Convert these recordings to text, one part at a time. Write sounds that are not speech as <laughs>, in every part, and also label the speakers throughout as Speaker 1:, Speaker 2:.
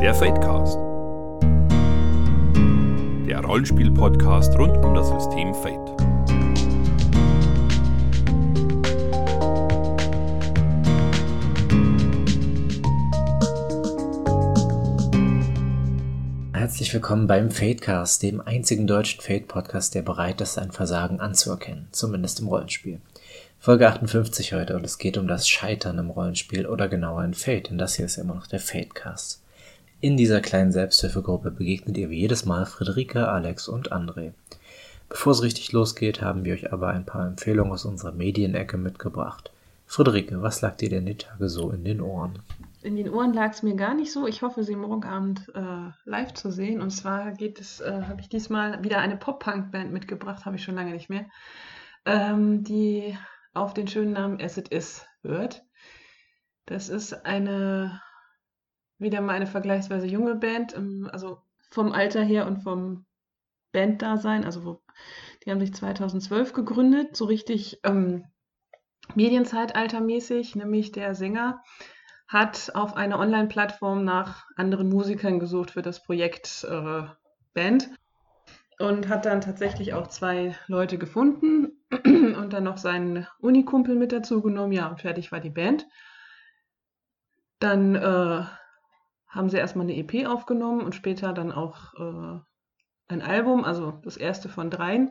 Speaker 1: Der Fadecast. Der Rollenspiel-Podcast rund um das System Fate.
Speaker 2: Herzlich willkommen beim Fadecast, dem einzigen deutschen Fade-Podcast, der bereit ist, ein Versagen anzuerkennen, zumindest im Rollenspiel. Folge 58 heute und es geht um das Scheitern im Rollenspiel oder genauer in Fate, denn das hier ist immer noch der Fadecast. In dieser kleinen Selbsthilfegruppe begegnet ihr wie jedes Mal Friederike, Alex und André. Bevor es richtig losgeht, haben wir euch aber ein paar Empfehlungen aus unserer Medienecke mitgebracht. Friederike, was lag dir denn die Tage so in den Ohren?
Speaker 3: In den Ohren lag es mir gar nicht so. Ich hoffe, sie morgen Abend äh, live zu sehen. Und zwar geht es, äh, habe ich diesmal wieder eine Pop-Punk-Band mitgebracht, habe ich schon lange nicht mehr, ähm, die auf den schönen Namen As It Is hört. Das ist eine, wieder mal eine vergleichsweise junge Band, ähm, also vom Alter her und vom Banddasein, also wo, die haben sich 2012 gegründet, so richtig ähm, Medienzeitaltermäßig, nämlich der Sänger hat auf einer Online-Plattform nach anderen Musikern gesucht für das Projekt äh, Band und hat dann tatsächlich auch zwei Leute gefunden <clears throat> und dann noch seinen Unikumpel mit dazu genommen. Ja, und fertig war die Band. Dann äh, haben sie erstmal eine EP aufgenommen und später dann auch äh, ein Album, also das erste von dreien.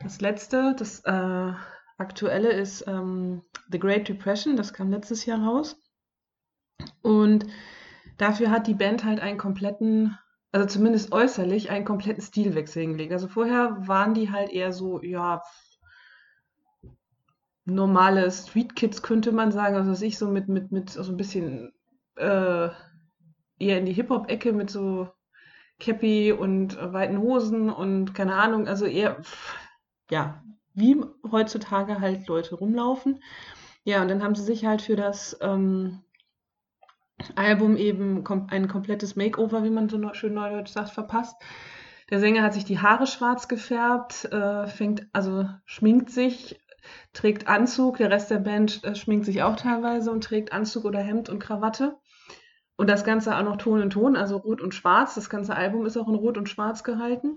Speaker 3: Das letzte, das äh, aktuelle ist ähm, The Great Depression, das kam letztes Jahr raus. Und dafür hat die Band halt einen kompletten, also zumindest äußerlich, einen kompletten Stilwechsel hingelegt. Also vorher waren die halt eher so, ja, normale Street Kids könnte man sagen, also ich so mit, mit, mit so ein bisschen äh, eher in die Hip-Hop-Ecke mit so Cappy und äh, weiten Hosen und keine Ahnung, also eher, ja, wie heutzutage halt Leute rumlaufen. Ja, und dann haben sie sich halt für das ähm, Album eben kom ein komplettes Makeover, wie man so schön neudeutsch sagt, verpasst. Der Sänger hat sich die Haare schwarz gefärbt, äh, fängt, also schminkt sich, trägt Anzug, der Rest der Band äh, schminkt sich auch teilweise und trägt Anzug oder Hemd und Krawatte. Und das Ganze auch noch Ton in Ton, also Rot und Schwarz. Das ganze Album ist auch in Rot und Schwarz gehalten.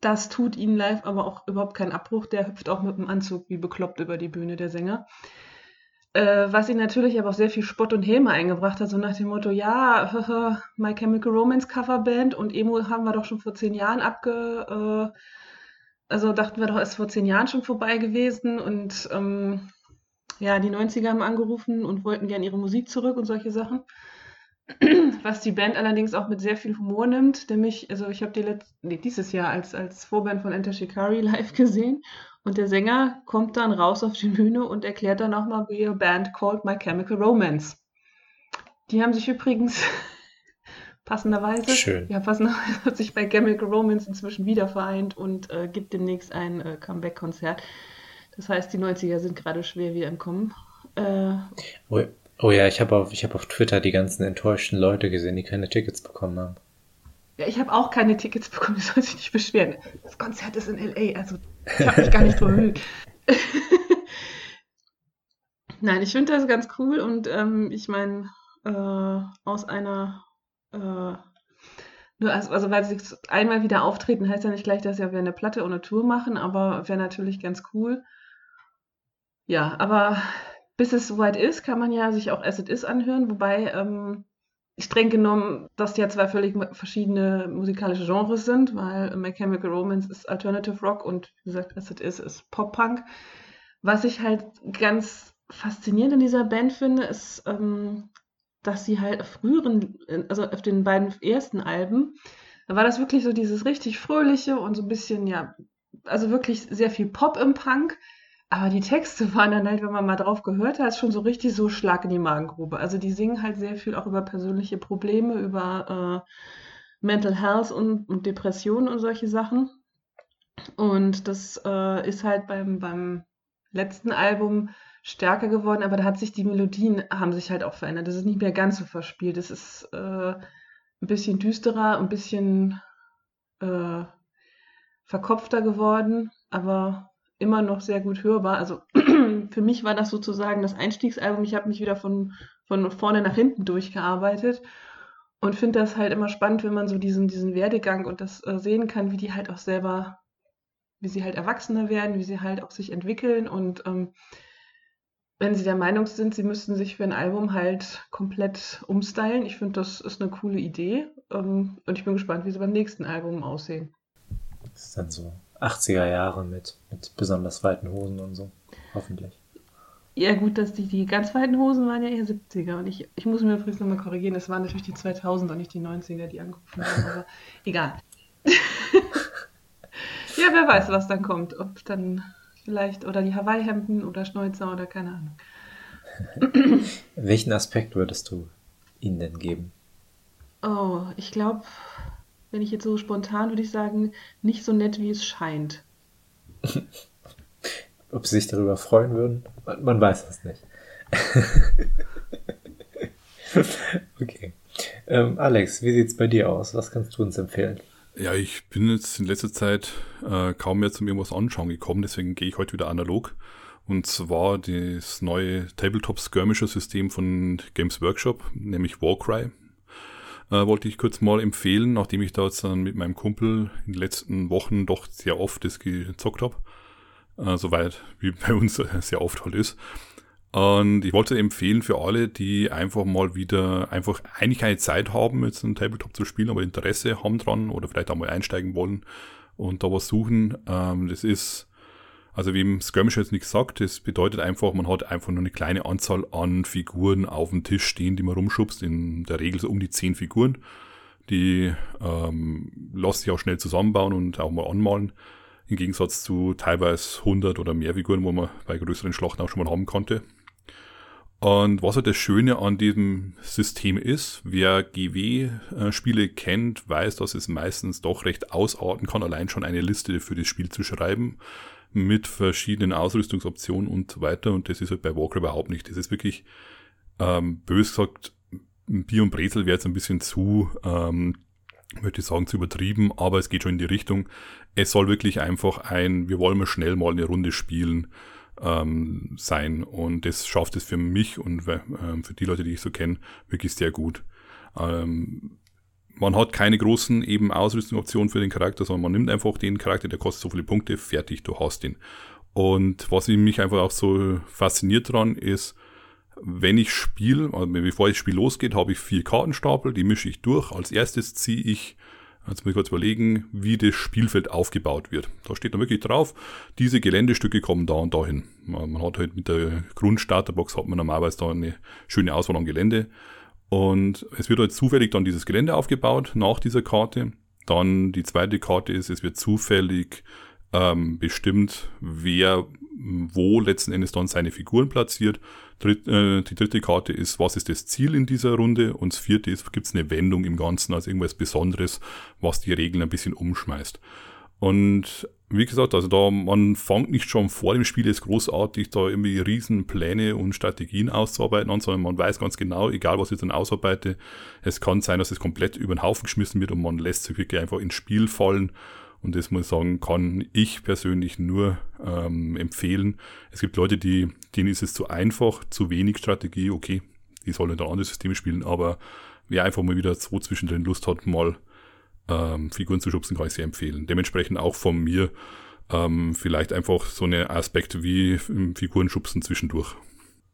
Speaker 3: Das tut ihnen live aber auch überhaupt keinen Abbruch. Der hüpft auch mit dem Anzug wie bekloppt über die Bühne, der Sänger. Äh, was ihn natürlich aber auch sehr viel Spott und Häme eingebracht hat, so nach dem Motto, ja, <laughs> My Chemical Romance Coverband und Emo haben wir doch schon vor zehn Jahren abge... Äh, also dachten wir doch, ist vor zehn Jahren schon vorbei gewesen und ähm, ja, die 90er haben angerufen und wollten gerne ihre Musik zurück und solche Sachen. Was die Band allerdings auch mit sehr viel Humor nimmt, nämlich, also ich habe die letzt, nee, dieses Jahr als, als Vorband von Enter Shikari <laughs> live gesehen und der Sänger kommt dann raus auf die Bühne und erklärt dann nochmal, wie a band called My Chemical Romance. Die haben sich übrigens <laughs> passenderweise,
Speaker 2: Schön.
Speaker 3: ja, passenderweise hat sich bei Chemical Romance inzwischen wieder vereint und äh, gibt demnächst ein äh, Comeback-Konzert. Das heißt, die 90er sind gerade schwer wieder im Kommen. Äh,
Speaker 2: oh, oh, ja, ich habe auf, hab auf Twitter die ganzen enttäuschten Leute gesehen, die keine Tickets bekommen haben.
Speaker 3: Ja, ich habe auch keine Tickets bekommen, <laughs> die soll sich nicht beschweren. Das Konzert ist in L.A., also ich habe mich gar nicht bemüht. <laughs> Nein, ich finde das ganz cool und ähm, ich meine, äh, aus einer, äh, nur also, also weil sie einmal wieder auftreten, heißt ja nicht gleich, dass sie eine Platte oder eine Tour machen, aber wäre natürlich ganz cool. Ja, aber bis es soweit ist, kann man ja sich auch As It Is anhören, wobei ähm, streng genommen das ja zwei völlig verschiedene musikalische Genres sind, weil My Chemical Romance ist Alternative Rock und wie gesagt, As It Is ist Pop-Punk. Was ich halt ganz faszinierend in dieser Band finde, ist, ähm, dass sie halt auf früheren, also auf den beiden ersten Alben, da war das wirklich so dieses richtig fröhliche und so ein bisschen, ja, also wirklich sehr viel Pop im Punk. Aber die Texte <laughs> waren dann halt, wenn man mal drauf gehört hat, schon so richtig so Schlag in die Magengrube. Also die singen halt sehr viel auch über persönliche Probleme, über äh, Mental Health und, und Depressionen und solche Sachen. Und das äh, ist halt beim, beim letzten Album stärker geworden, aber da hat sich die Melodien haben sich halt auch verändert. Das ist nicht mehr ganz so verspielt. Das ist äh, ein bisschen düsterer, ein bisschen äh, verkopfter geworden, aber immer noch sehr gut hörbar. Also <clears throat> für mich war das sozusagen das Einstiegsalbum. Ich habe mich wieder von, von vorne nach hinten durchgearbeitet. Und finde das halt immer spannend, wenn man so diesen, diesen Werdegang und das äh, sehen kann, wie die halt auch selber, wie sie halt erwachsener werden, wie sie halt auch sich entwickeln und ähm, wenn sie der Meinung sind, sie müssten sich für ein Album halt komplett umstylen. Ich finde, das ist eine coole Idee. Ähm, und ich bin gespannt, wie sie beim nächsten Album aussehen.
Speaker 2: Das ist dann so 80er Jahre mit, mit besonders weiten Hosen und so. Hoffentlich.
Speaker 3: Ja, gut, dass die, die ganz weiten Hosen waren ja eher 70er. Und ich, ich muss mir übrigens nochmal korrigieren, es waren natürlich die 2000er, nicht die 90er, die angerufen haben. Aber <laughs> egal. <laughs> ja, wer weiß, was dann kommt. Ob dann vielleicht, oder die Hawaii-Hemden oder Schnäuzer oder keine
Speaker 2: Ahnung. Welchen Aspekt würdest du ihnen denn geben?
Speaker 3: Oh, ich glaube, wenn ich jetzt so spontan würde ich sagen, nicht so nett, wie es scheint. <laughs>
Speaker 2: Ob sie sich darüber freuen würden? Man, man weiß es nicht. <laughs> okay. Ähm, Alex, wie sieht es bei dir aus? Was kannst du uns empfehlen?
Speaker 1: Ja, ich bin jetzt in letzter Zeit äh, kaum mehr zum irgendwas anschauen gekommen, deswegen gehe ich heute wieder analog. Und zwar das neue Tabletop Skirmisher System von Games Workshop, nämlich Warcry. Äh, wollte ich kurz mal empfehlen, nachdem ich da jetzt dann mit meinem Kumpel in den letzten Wochen doch sehr oft das gezockt habe. Äh, Soweit wie <laughs> bei uns sehr oft halt ist. Und ich wollte empfehlen für alle, die einfach mal wieder einfach eigentlich keine Zeit haben, jetzt einen Tabletop zu spielen, aber Interesse haben dran oder vielleicht auch mal einsteigen wollen und da was suchen. Ähm, das ist, also wie im Skirmish jetzt nichts sagt, das bedeutet einfach, man hat einfach nur eine kleine Anzahl an Figuren auf dem Tisch stehen, die man rumschubst. In der Regel so um die zehn Figuren. Die ähm, lassen sich auch schnell zusammenbauen und auch mal anmalen. Im Gegensatz zu teilweise 100 oder mehr Figuren, wo man bei größeren Schlachten auch schon mal haben konnte. Und was halt das Schöne an diesem System ist, wer GW-Spiele kennt, weiß, dass es meistens doch recht ausarten kann, allein schon eine Liste für das Spiel zu schreiben, mit verschiedenen Ausrüstungsoptionen und so weiter. Und das ist halt bei Walker überhaupt nicht. Das ist wirklich, ähm, bös gesagt, Bier und Brezel wäre jetzt ein bisschen zu, ähm, möchte ich sagen, zu übertrieben, aber es geht schon in die Richtung. Es soll wirklich einfach ein, wir wollen mal schnell mal eine Runde spielen ähm, sein. Und das schafft es für mich und ähm, für die Leute, die ich so kenne, wirklich sehr gut. Ähm, man hat keine großen eben Ausrüstungsoptionen für den Charakter, sondern man nimmt einfach den Charakter, der kostet so viele Punkte, fertig, du hast ihn. Und was mich einfach auch so fasziniert dran ist, wenn ich spiele, also bevor das Spiel losgeht, habe ich vier Kartenstapel, die mische ich durch. Als erstes ziehe ich Jetzt muss ich kurz überlegen, wie das Spielfeld aufgebaut wird. Da steht dann wirklich drauf, diese Geländestücke kommen da und dahin. Man hat halt mit der Grundstarterbox hat man normalerweise da eine schöne Auswahl an Gelände. Und es wird halt zufällig dann dieses Gelände aufgebaut nach dieser Karte. Dann die zweite Karte ist, es wird zufällig ähm, bestimmt, wer wo letzten Endes dann seine Figuren platziert. Dritt, äh, die dritte Karte ist, was ist das Ziel in dieser Runde? Und das vierte ist, gibt es eine Wendung im Ganzen, also irgendwas Besonderes, was die Regeln ein bisschen umschmeißt. Und wie gesagt, also da, man fängt nicht schon vor dem Spiel jetzt großartig da irgendwie riesen Pläne und Strategien auszuarbeiten an, sondern man weiß ganz genau, egal was ich dann ausarbeite, es kann sein, dass es komplett über den Haufen geschmissen wird und man lässt sich wirklich einfach ins Spiel fallen und das muss ich sagen, kann ich persönlich nur ähm, empfehlen. Es gibt Leute, die, denen ist es zu einfach, zu wenig Strategie, okay, die sollen dann andere Systeme spielen, aber wer einfach mal wieder so zwischendrin Lust hat, mal ähm, Figuren zu schubsen, kann ich sehr empfehlen. Dementsprechend auch von mir ähm, vielleicht einfach so eine Aspekt wie Figuren schubsen zwischendurch.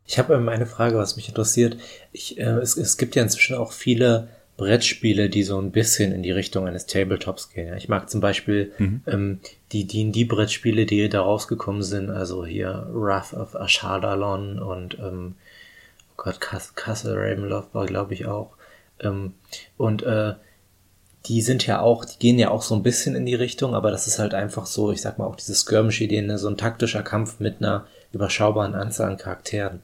Speaker 2: Ich habe ähm, eine Frage, was mich interessiert. Ich, äh, es, es gibt ja inzwischen auch viele Brettspiele, die so ein bisschen in die Richtung eines Tabletops gehen. Ich mag zum Beispiel mhm. ähm, die D&D-Brettspiele, die da rausgekommen sind, also hier Wrath of Ashadalon und ähm, oh Gott, Castle Ravenloft war glaube ich auch. Ähm, und äh, die sind ja auch, die gehen ja auch so ein bisschen in die Richtung, aber das ist halt einfach so, ich sag mal auch diese Skirmish-Ideen, ne? so ein taktischer Kampf mit einer überschaubaren Anzahl an Charakteren.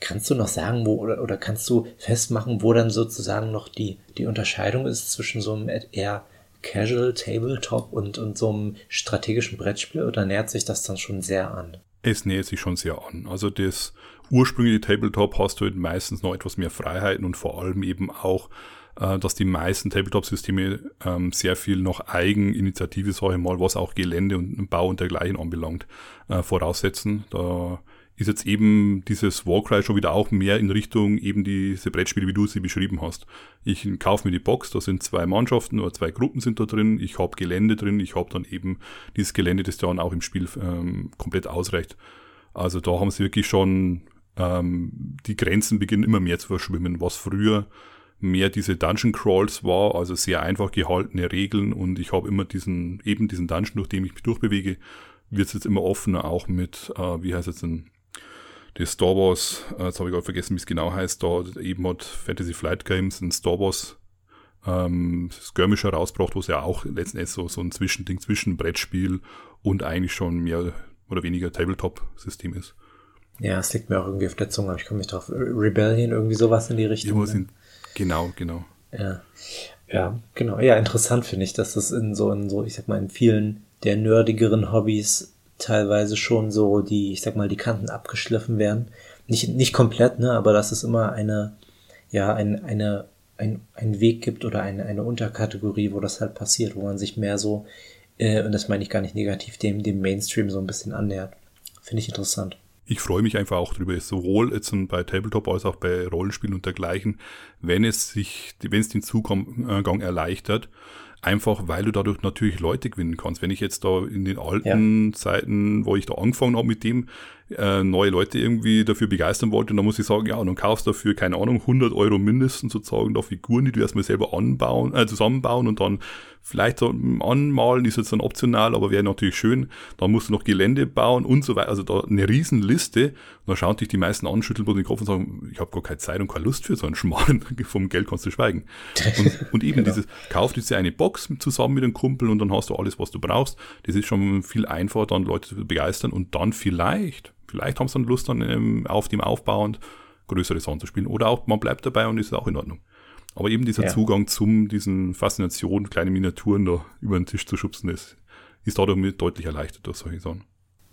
Speaker 2: Kannst du noch sagen, wo oder, oder kannst du festmachen, wo dann sozusagen noch die, die Unterscheidung ist zwischen so einem eher Casual Tabletop und, und so einem strategischen Brettspiel oder nähert sich das dann schon sehr an?
Speaker 1: Es nähert sich schon sehr an. Also das ursprüngliche Tabletop hast du halt meistens noch etwas mehr Freiheiten und vor allem eben auch äh, dass die meisten Tabletop-Systeme ähm, sehr viel noch Eigeninitiative, sage ich mal, was auch Gelände und Bau und dergleichen anbelangt, äh, voraussetzen. Da ist jetzt eben dieses Warcry schon wieder auch mehr in Richtung eben diese Brettspiele, wie du sie beschrieben hast. Ich kaufe mir die Box, da sind zwei Mannschaften oder zwei Gruppen sind da drin, ich habe Gelände drin, ich habe dann eben dieses Gelände, das dann auch im Spiel ähm, komplett ausreicht. Also da haben sie wirklich schon, ähm, die Grenzen beginnen immer mehr zu verschwimmen, was früher mehr diese Dungeon Crawls war, also sehr einfach gehaltene Regeln und ich habe immer diesen, eben diesen Dungeon, durch den ich mich durchbewege, wird es jetzt immer offener, auch mit, äh, wie heißt es denn, die Star Wars, äh, jetzt habe ich gerade vergessen, wie es genau heißt, da eben hat Fantasy Flight Games ein Star Wars ähm, Skirmisher rausgebracht, wo es ja auch letzten Endes so, so ein Zwischending zwischen Brettspiel und eigentlich schon mehr oder weniger Tabletop-System ist.
Speaker 2: Ja, es liegt mir auch irgendwie auf der Zunge, aber ich komme nicht drauf. Rebellion, irgendwie sowas in die Richtung.
Speaker 1: Ja, sind, genau, genau.
Speaker 2: Ja. ja, genau. Ja, interessant finde ich, dass das in so, in so, ich sag mal, in vielen der nerdigeren Hobbys teilweise schon so die, ich sag mal, die Kanten abgeschliffen werden. Nicht, nicht komplett, ne, aber dass es immer eine, ja, ein, eine, ein, ein Weg gibt oder eine, eine Unterkategorie, wo das halt passiert, wo man sich mehr so, äh, und das meine ich gar nicht negativ, dem, dem Mainstream so ein bisschen annähert. Finde ich interessant.
Speaker 1: Ich freue mich einfach auch drüber, sowohl jetzt bei Tabletop als auch bei Rollenspielen und dergleichen, wenn es sich, wenn es den Zugang erleichtert, Einfach weil du dadurch natürlich Leute gewinnen kannst. Wenn ich jetzt da in den alten ja. Zeiten, wo ich da angefangen habe mit dem, äh, neue Leute irgendwie dafür begeistern wollte. Dann muss ich sagen, ja, und dann kaufst du dafür, keine Ahnung, 100 Euro mindestens sozusagen da Figuren, die du erstmal selber anbauen, äh, zusammenbauen und dann vielleicht so anmalen, ist jetzt dann optional, aber wäre natürlich schön. Dann musst du noch Gelände bauen und so weiter. Also da eine Riesenliste. Und dann schauen dich die meisten an, schütteln den Kopf und sagen, ich habe gar keine Zeit und keine Lust für so einen Schmarrn. <laughs> Vom Geld kannst du schweigen. Und, und eben <laughs> genau. dieses, kauf dir eine Box zusammen mit einem Kumpel und dann hast du alles, was du brauchst. Das ist schon viel einfacher, dann Leute zu begeistern und dann vielleicht Vielleicht haben sie dann Lust, dann ähm, auf dem aufbauend größeres anzuspielen. Oder auch, man bleibt dabei und ist auch in Ordnung. Aber eben dieser ja. Zugang zum, diesen Faszination, kleine Miniaturen da über den Tisch zu schubsen, ist, ist dadurch deutlich erleichtert durch solche Sachen.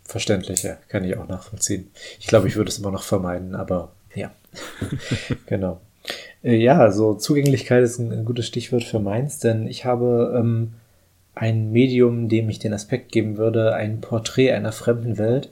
Speaker 2: Verständlich, ja. Kann ich auch nachvollziehen. Ich glaube, ich würde es immer noch vermeiden, aber ja. <laughs> genau. Äh, ja, also Zugänglichkeit ist ein, ein, gutes Stichwort für meins, denn ich habe ähm, ein Medium, dem ich den Aspekt geben würde, ein Porträt einer fremden Welt.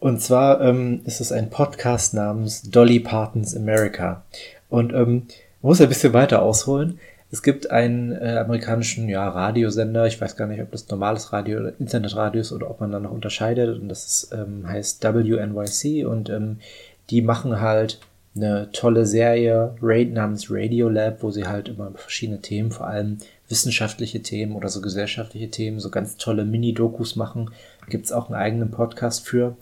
Speaker 2: Und zwar ähm, ist es ein Podcast namens Dolly Partons America. Und ähm, man muss ein bisschen weiter ausholen. Es gibt einen äh, amerikanischen ja, Radiosender, ich weiß gar nicht, ob das normales Radio oder Internetradio ist oder ob man da noch unterscheidet. Und das ist, ähm, heißt WNYC und ähm, die machen halt eine tolle Serie Raid namens Radio Lab, wo sie halt immer verschiedene Themen, vor allem wissenschaftliche Themen oder so gesellschaftliche Themen, so ganz tolle Mini-Dokus machen. Gibt es auch einen eigenen Podcast für.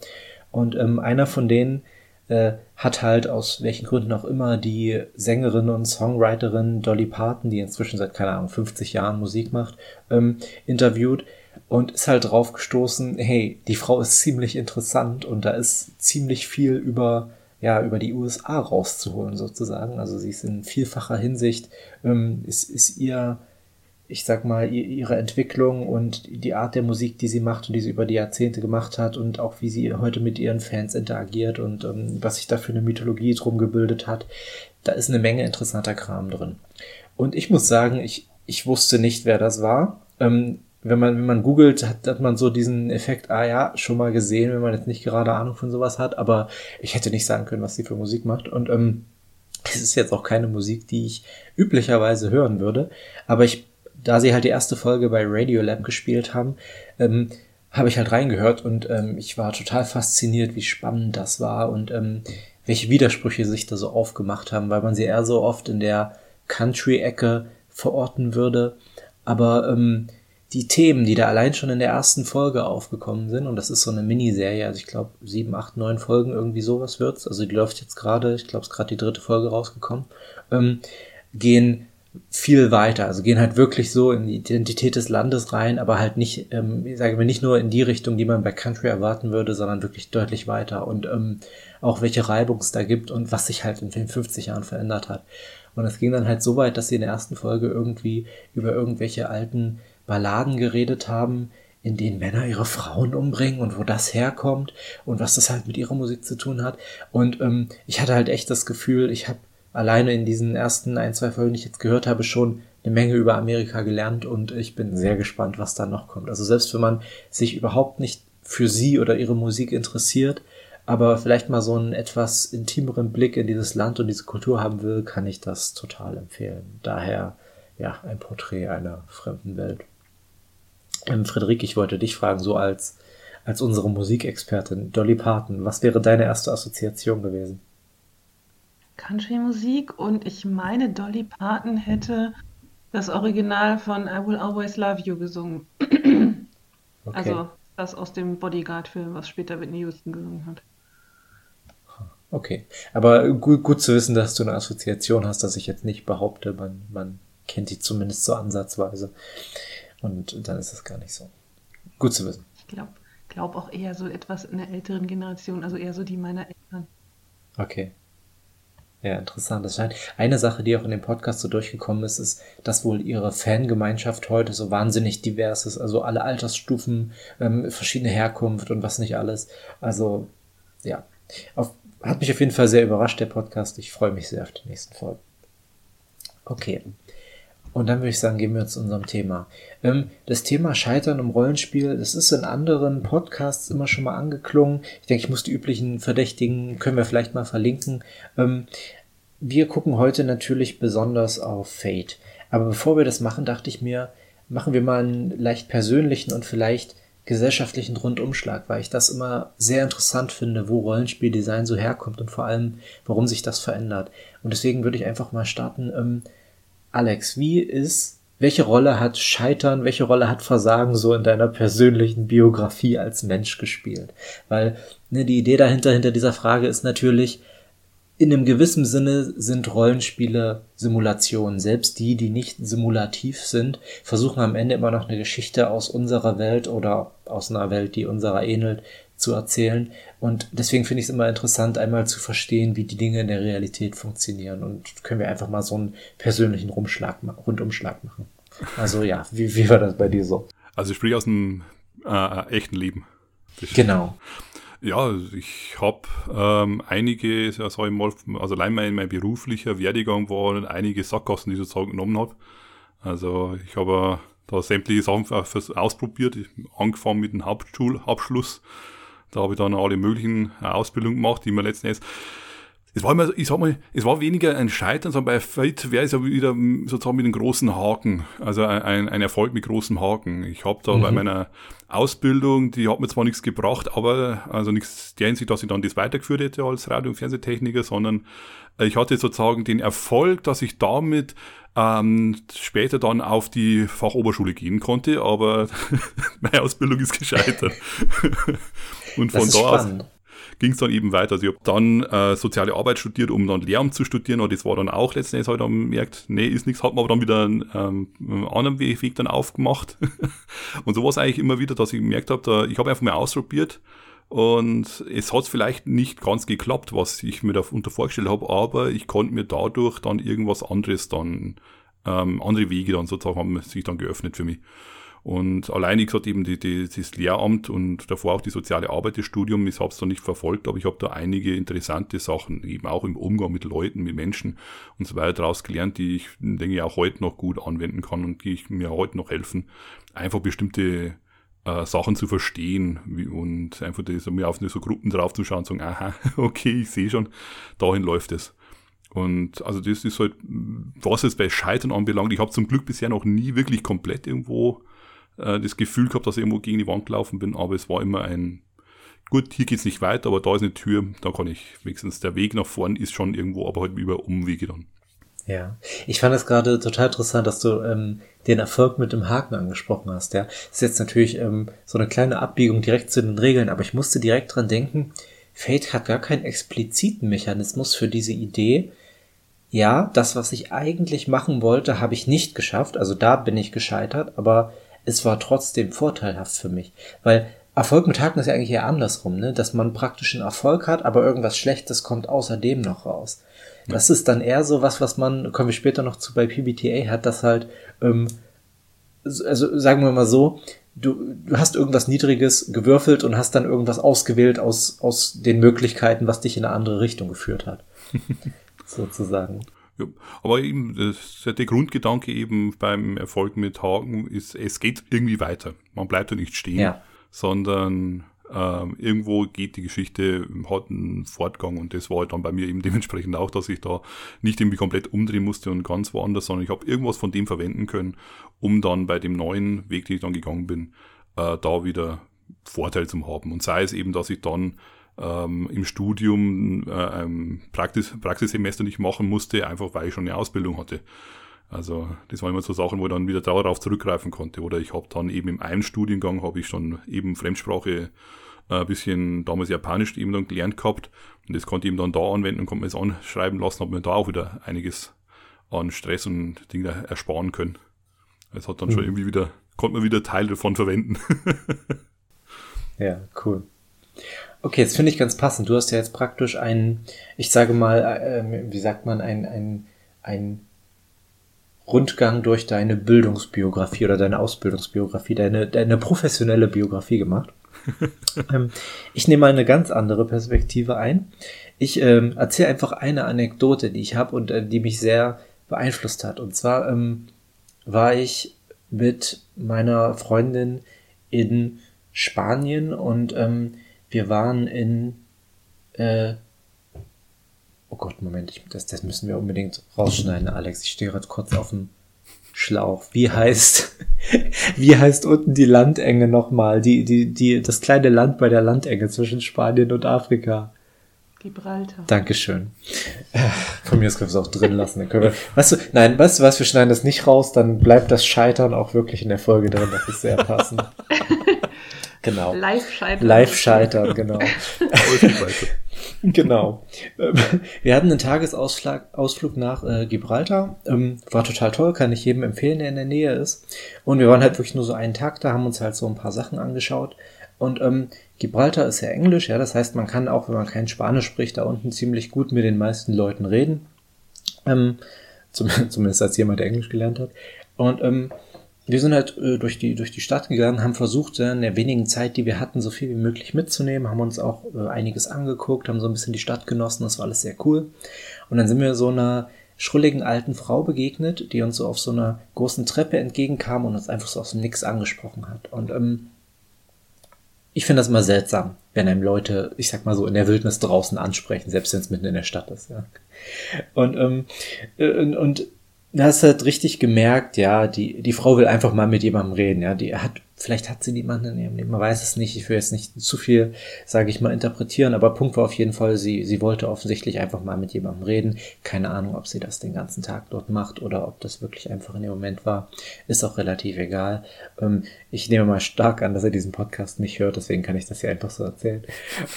Speaker 2: Und ähm, einer von denen äh, hat halt aus welchen Gründen auch immer die Sängerin und Songwriterin Dolly Parton, die inzwischen seit, keine Ahnung, 50 Jahren Musik macht, ähm, interviewt und ist halt drauf gestoßen, hey, die Frau ist ziemlich interessant und da ist ziemlich viel über ja, über die USA rauszuholen sozusagen. Also sie ist in vielfacher Hinsicht, ähm, ist, ist ihr ich sag mal, ihre Entwicklung und die Art der Musik, die sie macht und die sie über die Jahrzehnte gemacht hat und auch wie sie heute mit ihren Fans interagiert und ähm, was sich da für eine Mythologie drum gebildet hat, da ist eine Menge interessanter Kram drin. Und ich muss sagen, ich, ich wusste nicht, wer das war. Ähm, wenn man, wenn man googelt, hat, hat man so diesen Effekt, ah ja, schon mal gesehen, wenn man jetzt nicht gerade Ahnung von sowas hat, aber ich hätte nicht sagen können, was sie für Musik macht. Und ähm, es ist jetzt auch keine Musik, die ich üblicherweise hören würde, aber ich da sie halt die erste Folge bei Radiolab gespielt haben, ähm, habe ich halt reingehört und ähm, ich war total fasziniert, wie spannend das war und ähm, welche Widersprüche sich da so aufgemacht haben, weil man sie eher so oft in der Country-Ecke verorten würde. Aber ähm, die Themen, die da allein schon in der ersten Folge aufgekommen sind, und das ist so eine Miniserie, also ich glaube sieben, acht, neun Folgen, irgendwie sowas wird's, also die läuft jetzt gerade, ich glaube es ist gerade die dritte Folge rausgekommen, ähm, gehen viel weiter. Also gehen halt wirklich so in die Identität des Landes rein, aber halt nicht, ähm, ich sage mal, nicht nur in die Richtung, die man bei Country erwarten würde, sondern wirklich deutlich weiter. Und ähm, auch welche Reibung es da gibt und was sich halt in den 50 Jahren verändert hat. Und es ging dann halt so weit, dass sie in der ersten Folge irgendwie über irgendwelche alten Balladen geredet haben, in denen Männer ihre Frauen umbringen und wo das herkommt und was das halt mit ihrer Musik zu tun hat. Und ähm, ich hatte halt echt das Gefühl, ich habe alleine in diesen ersten ein, zwei Folgen, die ich jetzt gehört habe, schon eine Menge über Amerika gelernt und ich bin sehr gespannt, was da noch kommt. Also selbst wenn man sich überhaupt nicht für sie oder ihre Musik interessiert, aber vielleicht mal so einen etwas intimeren Blick in dieses Land und diese Kultur haben will, kann ich das total empfehlen. Daher, ja, ein Porträt einer fremden Welt. Ähm, Frederik, ich wollte dich fragen, so als, als unsere Musikexpertin, Dolly Parton, was wäre deine erste Assoziation gewesen?
Speaker 3: Country-Musik und ich meine, Dolly Parton hätte das Original von I Will Always Love You gesungen. <clears throat> Okay. Also das aus dem Bodyguard-Film, was später Whitney Houston gesungen hat.
Speaker 2: Okay, aber gut, gut zu wissen, dass du eine Assoziation hast, dass ich jetzt nicht behaupte, man, man kennt die zumindest so ansatzweise. Und dann ist es gar nicht so. Gut zu wissen.
Speaker 3: Ich glaube glaub auch eher so etwas in der älteren Generation, also eher so die meiner Eltern.
Speaker 2: Okay. Ja, interessant. Das scheint eine Sache, die auch in dem Podcast so durchgekommen ist, ist, dass wohl ihre Fangemeinschaft heute so wahnsinnig divers ist. Also alle Altersstufen, ähm, verschiedene Herkunft und was nicht alles. Also, ja. Auf, hat mich auf jeden Fall sehr überrascht, der Podcast. Ich freue mich sehr auf die nächsten Folgen. Okay. Und dann würde ich sagen, gehen wir zu unserem Thema. Ähm, das Thema Scheitern im Rollenspiel, das ist in anderen Podcasts immer schon mal angeklungen. Ich denke, ich muss die üblichen Verdächtigen, können wir vielleicht mal verlinken. Ähm, wir gucken heute natürlich besonders auf Fate. Aber bevor wir das machen, dachte ich mir, machen wir mal einen leicht persönlichen und vielleicht gesellschaftlichen Rundumschlag, weil ich das immer sehr interessant finde, wo Rollenspieldesign so herkommt und vor allem, warum sich das verändert. Und deswegen würde ich einfach mal starten. Alex, wie ist, welche Rolle hat Scheitern, welche Rolle hat Versagen so in deiner persönlichen Biografie als Mensch gespielt? Weil ne, die Idee dahinter, hinter dieser Frage ist natürlich, in einem gewissen Sinne sind Rollenspiele Simulationen. Selbst die, die nicht simulativ sind, versuchen am Ende immer noch eine Geschichte aus unserer Welt oder aus einer Welt, die unserer ähnelt, zu erzählen. Und deswegen finde ich es immer interessant, einmal zu verstehen, wie die Dinge in der Realität funktionieren. Und können wir einfach mal so einen persönlichen Rumschlag, Rundumschlag machen. Also ja, wie, wie war das bei dir so?
Speaker 1: Also sprich aus dem äh, echten Leben.
Speaker 2: Genau.
Speaker 1: Ja, ich habe ähm, einige, sag ich mal, also allein mein, mein beruflicher Werdegang war einige Sackgassen, die ich sozusagen genommen habe. Also ich habe da sämtliche Sachen ausprobiert, angefangen mit dem Hauptschulabschluss da habe ich dann alle möglichen äh, Ausbildungen gemacht, die mir letzten Endes es war immer, ich sag mal, es war weniger ein Scheitern, sondern bei Fate wäre es ja wieder sozusagen mit einem großen Haken. Also ein, ein Erfolg mit großem Haken. Ich habe da mhm. bei meiner Ausbildung, die hat mir zwar nichts gebracht, aber also nichts der Hinsicht, dass ich dann das weitergeführt hätte als Radio- und Fernsehtechniker, sondern ich hatte sozusagen den Erfolg, dass ich damit ähm, später dann auf die Fachoberschule gehen konnte, aber <laughs> meine Ausbildung ist gescheitert. <laughs> Und von da aus ging es dann eben weiter. Also ich habe dann äh, soziale Arbeit studiert, um dann Lehramt zu studieren. Und das war dann auch letzten Endes halt dann gemerkt, nee, ist nichts, hat man aber dann wieder einen, ähm, einen anderen Weg dann aufgemacht. <laughs> und so war es eigentlich immer wieder, dass ich gemerkt habe, ich habe einfach mal ausprobiert. Und es hat vielleicht nicht ganz geklappt, was ich mir darunter vorgestellt habe, aber ich konnte mir dadurch dann irgendwas anderes dann, ähm, andere Wege dann sozusagen haben sich dann geöffnet für mich. Und allein, ich gesagt, eben die, die, das Lehramt und davor auch die soziale Arbeit, das Studium, ich habe es da nicht verfolgt, aber ich habe da einige interessante Sachen, eben auch im Umgang mit Leuten, mit Menschen und so weiter daraus gelernt, die ich, denke ich, auch heute noch gut anwenden kann und die ich mir heute noch helfen, einfach bestimmte äh, Sachen zu verstehen wie, und einfach das, mir auf so Gruppen draufzuschauen und sagen, aha, <laughs> okay, ich sehe schon, dahin läuft es. Und also das ist halt, was es bei Scheitern anbelangt, ich habe zum Glück bisher noch nie wirklich komplett irgendwo äh, das Gefühl gehabt, dass ich irgendwo gegen die Wand gelaufen bin, aber es war immer ein, gut, hier geht's nicht weiter, aber da ist eine Tür, da kann ich wenigstens, der Weg nach vorn ist schon irgendwo, aber halt über Umwege dann.
Speaker 2: Ja, ich fand es gerade total interessant, dass du ähm, den Erfolg mit dem Haken angesprochen hast. Ja, das ist jetzt natürlich ähm, so eine kleine Abbiegung direkt zu den Regeln, aber ich musste direkt dran denken. Fate hat gar keinen expliziten Mechanismus für diese Idee. Ja, das, was ich eigentlich machen wollte, habe ich nicht geschafft. Also da bin ich gescheitert, aber es war trotzdem vorteilhaft für mich, weil Erfolg mit Haken ist ja eigentlich eher andersrum, ne? dass man praktisch einen Erfolg hat, aber irgendwas Schlechtes kommt außerdem noch raus. Ja. Das ist dann eher so was, was man, kommen wir später noch zu bei PBTA, hat das halt, ähm, also sagen wir mal so, du, du hast irgendwas Niedriges gewürfelt und hast dann irgendwas ausgewählt aus, aus den Möglichkeiten, was dich in eine andere Richtung geführt hat. <laughs> Sozusagen.
Speaker 1: Ja, aber eben, das, der Grundgedanke eben beim Erfolg mit Haken ist, es geht irgendwie weiter. Man bleibt ja nicht stehen, ja. sondern ähm, irgendwo geht die Geschichte, hat einen Fortgang und das war halt dann bei mir eben <laughs> dementsprechend auch, dass ich da nicht irgendwie komplett umdrehen musste und ganz woanders, sondern ich habe irgendwas von dem verwenden können, um dann bei dem neuen Weg, den ich dann gegangen bin, äh, da wieder Vorteil zu haben. Und sei es eben, dass ich dann ähm, im Studium äh, ein Praxis, Praxissemester nicht machen musste, einfach weil ich schon eine Ausbildung hatte. Also das waren immer so Sachen, wo ich dann wieder darauf zurückgreifen konnte. Oder ich habe dann eben im einen Studiengang habe ich schon eben Fremdsprache ein äh, bisschen damals Japanisch eben dann gelernt gehabt. Und das konnte ich eben dann da anwenden und konnte mir das anschreiben lassen, habe mir da auch wieder einiges an Stress und Dinge ersparen können. Es hat dann mhm. schon irgendwie wieder, konnte man wieder Teil davon verwenden. <laughs>
Speaker 2: ja, cool. Okay, jetzt finde ich ganz passend. Du hast ja jetzt praktisch einen, ich sage mal, äh, wie sagt man, ein, ein, ein Rundgang durch deine Bildungsbiografie oder deine Ausbildungsbiografie, deine, deine professionelle Biografie gemacht. <laughs> ähm, ich nehme mal eine ganz andere Perspektive ein. Ich ähm, erzähle einfach eine Anekdote, die ich habe und äh, die mich sehr beeinflusst hat. Und zwar ähm, war ich mit meiner Freundin in Spanien und ähm, wir waren in äh, Oh Gott, Moment, ich, das, das müssen wir unbedingt rausschneiden, Alex. Ich stehe gerade kurz auf dem Schlauch. Wie heißt, <laughs> wie heißt unten die Landenge nochmal? Die, die, die, das kleine Land bei der Landenge zwischen Spanien und Afrika.
Speaker 3: Gibraltar.
Speaker 2: Dankeschön. Von mir aus können wir es auch drin lassen. Dann können wir, weißt du, nein, weißt du was, wir schneiden das nicht raus, dann bleibt das Scheitern auch wirklich in der Folge drin. Das ist sehr passend. <laughs> genau.
Speaker 3: Live scheitern.
Speaker 2: Live scheitern, genau. genau. Ähm, wir hatten einen Tagesausflug nach äh, Gibraltar. Ähm, war total toll, kann ich jedem empfehlen, der in der Nähe ist. Und wir waren halt wirklich nur so einen Tag da, haben uns halt so ein paar Sachen angeschaut. Und ähm, Gibraltar ist ja Englisch, ja, das heißt, man kann auch, wenn man kein Spanisch spricht, da unten ziemlich gut mit den meisten Leuten reden. Ähm, <laughs> zumindest als jemand, der Englisch gelernt hat. Und ähm, wir sind halt äh, durch, die, durch die Stadt gegangen, haben versucht, in der wenigen Zeit, die wir hatten, so viel wie möglich mitzunehmen, haben uns auch äh, einiges angeguckt, haben so ein bisschen die Stadt genossen, das war alles sehr cool. Und dann sind wir so einer schrulligen alten Frau begegnet, die uns so auf so einer großen Treppe entgegenkam und uns einfach so aus dem Nix angesprochen hat. Und ähm, ich finde das immer seltsam, wenn einem Leute, ich sag mal so, in der Wildnis draußen ansprechen, selbst wenn es mitten in der Stadt ist. Ja. Und, ähm, äh, und, und hast halt richtig gemerkt, ja, die, die Frau will einfach mal mit jemandem reden, ja, die hat, vielleicht hat sie niemanden in ihrem Leben, man weiß es nicht, ich will jetzt nicht zu viel, sage ich mal, interpretieren, aber Punkt war auf jeden Fall, sie, sie wollte offensichtlich einfach mal mit jemandem reden, keine Ahnung, ob sie das den ganzen Tag dort macht oder ob das wirklich einfach in dem Moment war, ist auch relativ egal. Ähm, ich nehme mal stark an, dass er diesen Podcast nicht hört, deswegen kann ich das hier einfach so erzählen.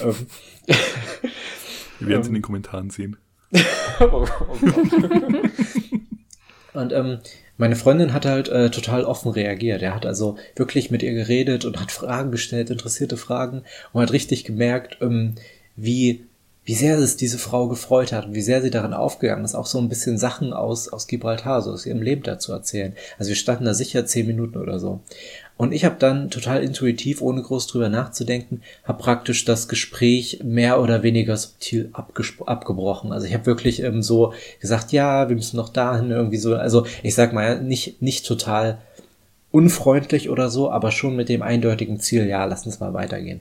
Speaker 2: Ähm,
Speaker 1: Wir werden es in <laughs> den Kommentaren sehen. oh, oh
Speaker 2: Gott. <laughs> Und ähm, meine Freundin hat halt äh, total offen reagiert. Er hat also wirklich mit ihr geredet und hat Fragen gestellt, interessierte Fragen und hat richtig gemerkt, ähm, wie wie sehr es diese Frau gefreut hat und wie sehr sie daran aufgegangen ist, auch so ein bisschen Sachen aus, aus Gibraltar, so aus ihrem Leben dazu erzählen. Also wir standen da sicher zehn Minuten oder so. Und ich habe dann total intuitiv, ohne groß drüber nachzudenken, habe praktisch das Gespräch mehr oder weniger subtil abgebrochen. Also ich habe wirklich ähm, so gesagt, ja, wir müssen noch dahin irgendwie so. Also ich sag mal, nicht, nicht total unfreundlich oder so, aber schon mit dem eindeutigen Ziel, ja, lass uns mal weitergehen.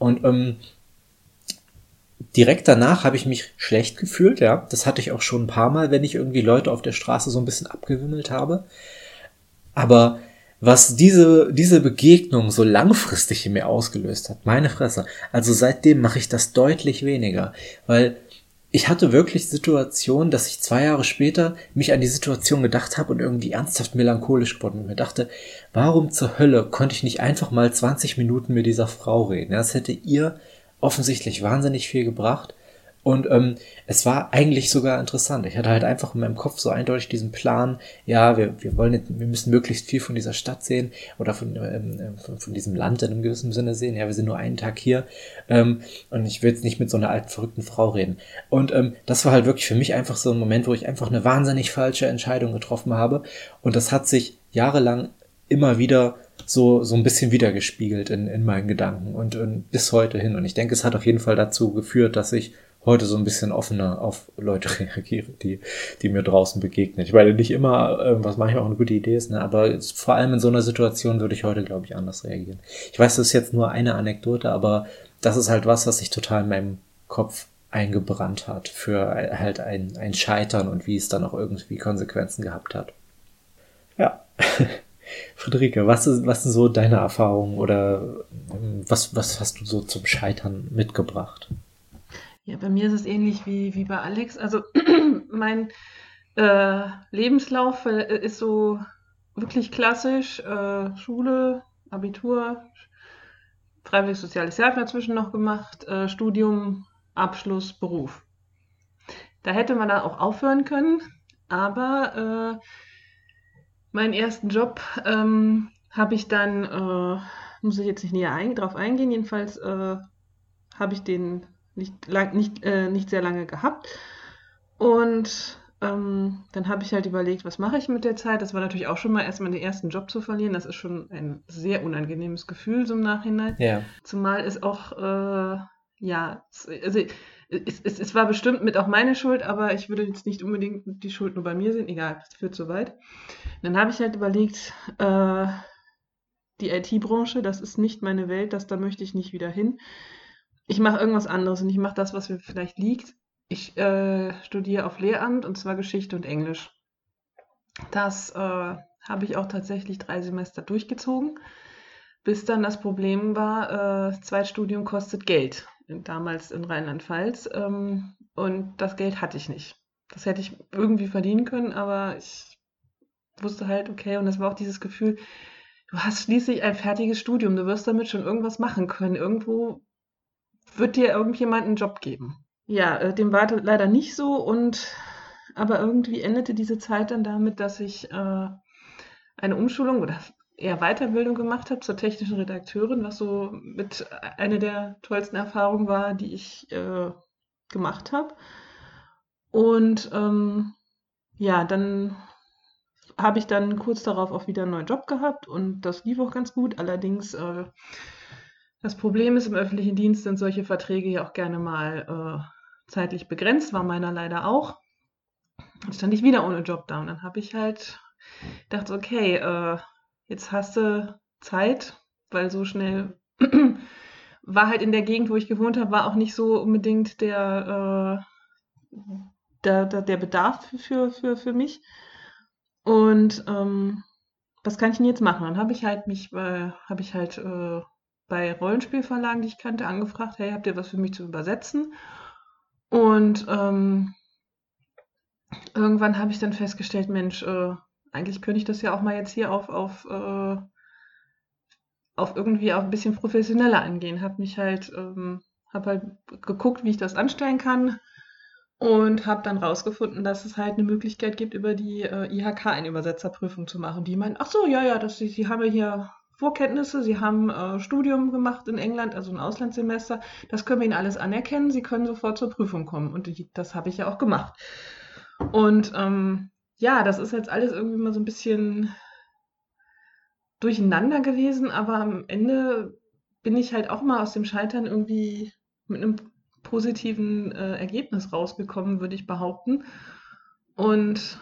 Speaker 2: Und ähm, direkt danach habe ich mich schlecht gefühlt, ja. Das hatte ich auch schon ein paar Mal, wenn ich irgendwie Leute auf der Straße so ein bisschen abgewimmelt habe. Aber was diese, diese Begegnung so langfristig in mir ausgelöst hat. Meine Fresse. Also seitdem mache ich das deutlich weniger, weil ich hatte wirklich Situationen, dass ich zwei Jahre später mich an die Situation gedacht habe und irgendwie ernsthaft melancholisch geworden und mir dachte, warum zur Hölle konnte ich nicht einfach mal 20 Minuten mit dieser Frau reden? Das hätte ihr offensichtlich wahnsinnig viel gebracht und ähm, es war eigentlich sogar interessant. Ich hatte halt einfach in meinem Kopf so eindeutig diesen Plan, ja, wir, wir wollen wir müssen möglichst viel von dieser Stadt sehen oder von, ähm, äh, von, von diesem Land in einem gewissen Sinne sehen. Ja, wir sind nur einen Tag hier ähm, und ich will jetzt nicht mit so einer alten, verrückten Frau reden. Und ähm, das war halt wirklich für mich einfach so ein Moment, wo ich einfach eine wahnsinnig falsche Entscheidung getroffen habe. Und das hat sich jahrelang immer wieder so, so ein bisschen wiedergespiegelt in, in meinen Gedanken und, und bis heute hin. Und ich denke, es hat auf jeden Fall dazu geführt, dass ich heute so ein bisschen offener auf Leute <laughs> reagiere, die, die mir draußen begegnen. Ich meine, nicht immer, äh, was manchmal auch eine gute Idee ist, ne? aber vor allem in so einer Situation würde ich heute, glaube ich, anders reagieren. Ich weiß, das ist jetzt nur eine Anekdote, aber das ist halt was, was sich total in meinem Kopf eingebrannt hat für halt ein, ein Scheitern und wie es dann auch irgendwie Konsequenzen gehabt hat. Ja. <laughs> Friederike, was, ist, was sind so deine Erfahrungen oder ähm, was, was hast du so zum Scheitern mitgebracht?
Speaker 3: Ja, bei mir ist es ähnlich wie, wie bei Alex. Also <clears throat> mein äh, Lebenslauf äh, ist so wirklich klassisch. Äh, Schule, Abitur, freiwillig soziales Jahr dazwischen noch gemacht, äh, Studium, Abschluss, Beruf. Da hätte man da auch aufhören können, aber äh, meinen ersten Job ähm, habe ich dann, äh, muss ich jetzt nicht näher ein, drauf eingehen, jedenfalls habe ich den nicht, lang, nicht, äh, nicht sehr lange gehabt. Und ähm, dann habe ich halt überlegt, was mache ich mit der Zeit. Das war natürlich auch schon mal erstmal den ersten Job zu verlieren. Das ist schon ein sehr unangenehmes Gefühl so im Nachhinein.
Speaker 2: Ja.
Speaker 3: Zumal es auch, äh, ja, also es, es, es, war bestimmt mit auch meine Schuld, aber ich würde jetzt nicht unbedingt die Schuld nur bei mir sehen. Egal, das führt zu weit. dann habe ich halt überlegt, äh, die IT-Branche, das ist nicht meine Welt, das, da möchte ich nicht wieder hin ich mache irgendwas anderes und ich mache das, was mir vielleicht liegt. Ich äh, studiere auf Lehramt und zwar Geschichte und Englisch. Das äh, habe ich auch tatsächlich drei Semester durchgezogen, bis dann das Problem war, äh, Zweitstudium kostet Geld, damals in Rheinland-Pfalz. Ähm, und das Geld hatte ich nicht. Das hätte ich irgendwie verdienen können, aber ich wusste halt, okay, und das war auch dieses Gefühl, du hast schließlich ein fertiges Studium, du wirst damit schon irgendwas machen können. Irgendwo wird dir irgendjemand einen Job geben. Ja, äh, dem war leider nicht so und aber irgendwie endete diese Zeit dann damit, dass ich äh, eine Umschulung oder eher Weiterbildung gemacht habe zur technischen Redakteurin, was so mit einer der tollsten Erfahrungen war, die ich äh, gemacht habe. Und ähm, ja, dann habe ich dann kurz darauf auch wieder einen neuen Job gehabt und das lief auch ganz gut. Allerdings äh, das Problem ist, im öffentlichen Dienst sind solche Verträge ja auch gerne mal äh, zeitlich begrenzt, war meiner leider auch. Dann stand ich wieder ohne Job da und dann habe ich halt gedacht, okay, äh, jetzt hast du Zeit, weil so schnell <clears throat> war halt in der Gegend, wo ich gewohnt habe, war auch nicht so unbedingt der, äh, der, der, der, Bedarf für, für, für mich. Und ähm, was kann ich denn jetzt machen? Dann habe ich halt mich, äh, habe ich halt äh, bei Rollenspielverlagen, die ich kannte, angefragt, hey, habt ihr was für mich zu übersetzen? Und ähm, irgendwann habe ich dann festgestellt, Mensch, äh, eigentlich könnte ich das ja auch mal jetzt hier auf, auf, äh, auf irgendwie auch ein bisschen professioneller angehen. Habe mich halt, ähm, habe halt geguckt, wie ich das anstellen kann und habe dann rausgefunden, dass es halt eine Möglichkeit gibt, über die äh, IHK eine Übersetzerprüfung zu machen. Die meinen, ach so, ja, ja, das, die haben wir hier Vorkenntnisse, Sie haben äh, Studium gemacht in England, also ein Auslandssemester. Das können wir Ihnen alles anerkennen. Sie können sofort zur Prüfung kommen. Und die, das habe ich ja auch gemacht. Und ähm, ja, das ist jetzt alles irgendwie mal so ein bisschen durcheinander gewesen, aber am Ende bin ich halt auch mal aus dem Scheitern irgendwie mit einem positiven äh, Ergebnis rausgekommen, würde ich behaupten. Und